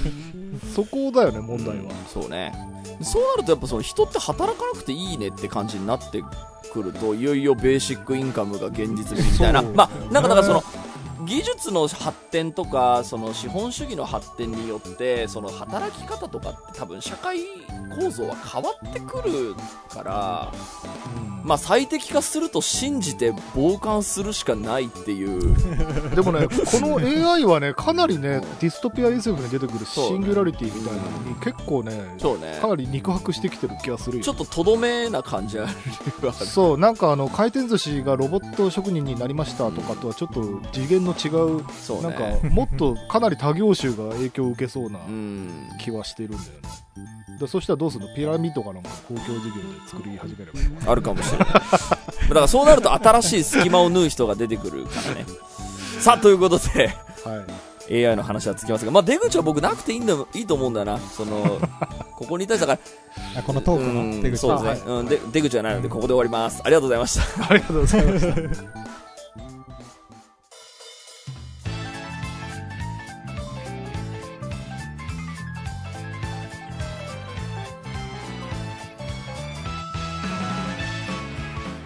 そこだよね問題は、そうね。そうなるとやっぱその人って働かなくていいねって感じになってくるといよいよベーシックインカムが現実味みたいな。まあなんかだからその技術の発展とかその資本主義の発展によってその働き方とかって多分社会構造は変わってくるからまあ最適化すると信じて傍観するしかないっていう。でもね、この AI はね、かなりね、ディストピア SF に出てくるシンギュラリティみたいなのに、結構ね、ね。かなり肉薄してきてる気がするよ。ちょっととどめな感じはあるそう、なんかあの、回転寿司がロボット職人になりましたとかとはちょっと次元の違う、そうなんかねもっとかなり他業種が影響を受けそうなうん気はしてるんだよね。でそしたらどうするの？ピラミッドかなんか公共事業で作り始めればいいあるかもしれない。だからそうなると新しい隙間を縫う人が出てくるからね。さあ、ということで、な。はい。AI の話はつきますが、まあ出口は僕なくていいんだ、いいと思うんだよな。その、ここに対してだから、あこのトークの出口そうですね、うんで。出口はないので、ここで終わります。ありがとうございました。ありがとうございました。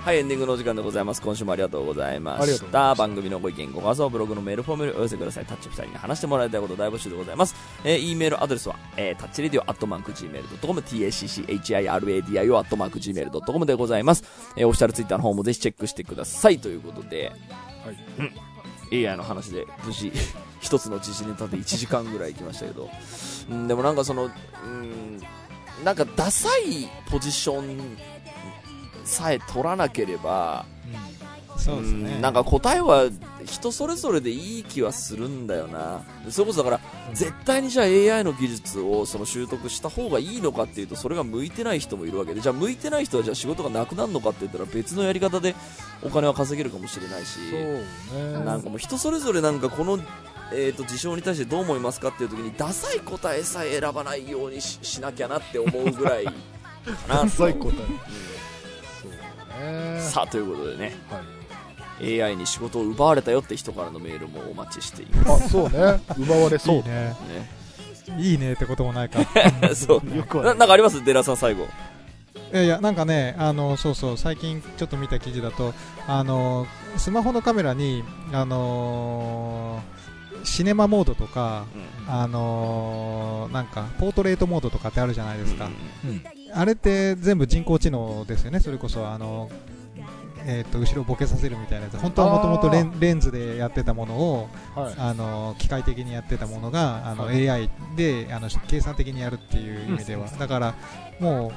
はい、エンディングのお時間でございます。今週もありがとうございました。番組のご意見、ご感想、ブログのメールフォームよりお寄せください。タッチ2人に話してもらいたいこと大募集でございます。えー、E メールアドレスは、えー、タッチレディオアットマーク Gmail.com、tacchiradio アットマーク Gmail.com でございます。えー、オフィシャルツイッターの方もぜひチェックしてください。ということで、はい。AI の話で無事一つの時事ネタで1時間ぐらい行きましたけど、うん、でもなんかその、うん、なんかダサいポジションさえ取らなければ、そうですね。うんなんか答えは人それぞれでいい気はするんだよな。それこそだから絶対にじゃあ AI の技術をその習得した方がいいのかっていうとそれが向いてない人もいるわけで。じゃあ向いてない人はじゃあ仕事がなくなるのかって言ったら別のやり方でお金は稼げるかもしれないし。そうね。なんかもう人それぞれなんかこの、えー、と事象に対してどう思いますかっていう時にダサい答えさえ選ばないようにししなきゃなって思うぐらいかなと。最高だよ。さあということでね。はい。AI に仕事を奪われたよって人からのメールもお待ちしていまあ、そうね。奪われそう。いいね。すね。いいねってこともないか そうよくはない。ななんかあります？デラさん最後。いやいやなんかねあのそうそう最近ちょっと見た記事だとあのスマホのカメラにあのシネマモードとかあのなんかポートレートモードとかってあるじゃないですか、あれって全部人工知能ですよね、それこそあの、えー、と後ろをボケさせるみたいなやつ、本当はもともとレンズでやってたものをはい。あの機械的にやってたものがあの、は AI であの計算的にやるっていう意味では、だからもう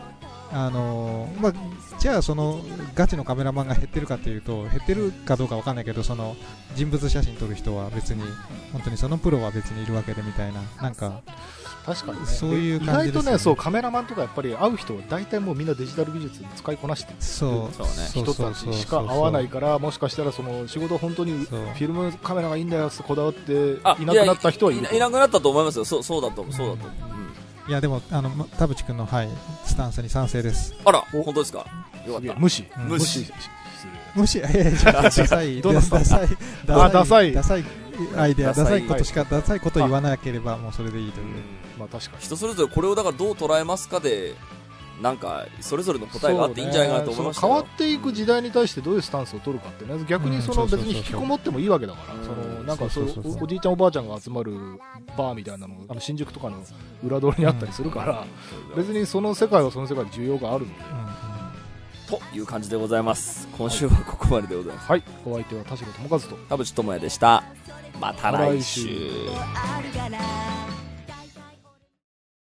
あのまあ、じゃあそのガチのカメラマンが減ってるかというと減ってるかどうかわかんないけどその人物写真撮る人は別に本当にそのプロは別にいるわけでみたいななんか確かにね。そういう意感じですよね。外とね、そう、カメラマンとかやっぱり会う人は大体もうみんなデジタル技術使いこなしてる。そう。そうね。人たちしか会わないから、もしかしたらその仕事本当にフィルムカメラがいいんだよってこだわってあいなくなった人はいる。やいいなくなったと思いますよ。そうそうだと思う。そうだと思う、うん。いやでもあのま田淵君のはいスタンスに賛成です。あらお本当ですか？よかった。無視。うん。無視。しするもし、いやいや ダサい、ダサい、あダサい。ダサい。アイデア、ダサい。ダサいことしか、ダサいこと言わなければもうそれでいいという。まあ確かに。人それぞれこれをだからどう捉えますかでなんかそれぞれの答えがあっていいんじゃないかなと思いましたね。変わよっていく時代に対してどういうスタンスを取るかってね逆にその別に引きこもってもいいわけだから、うんそのなんかそうおおじいちゃんおばあちゃんが集まるバーみたいなのあの新宿とかの裏通りにあったりするから、別にその世界はその世界で需要があるので、という感じでございます今週はここまででございますはいお相手は田代智和と田淵智也でしたまた来週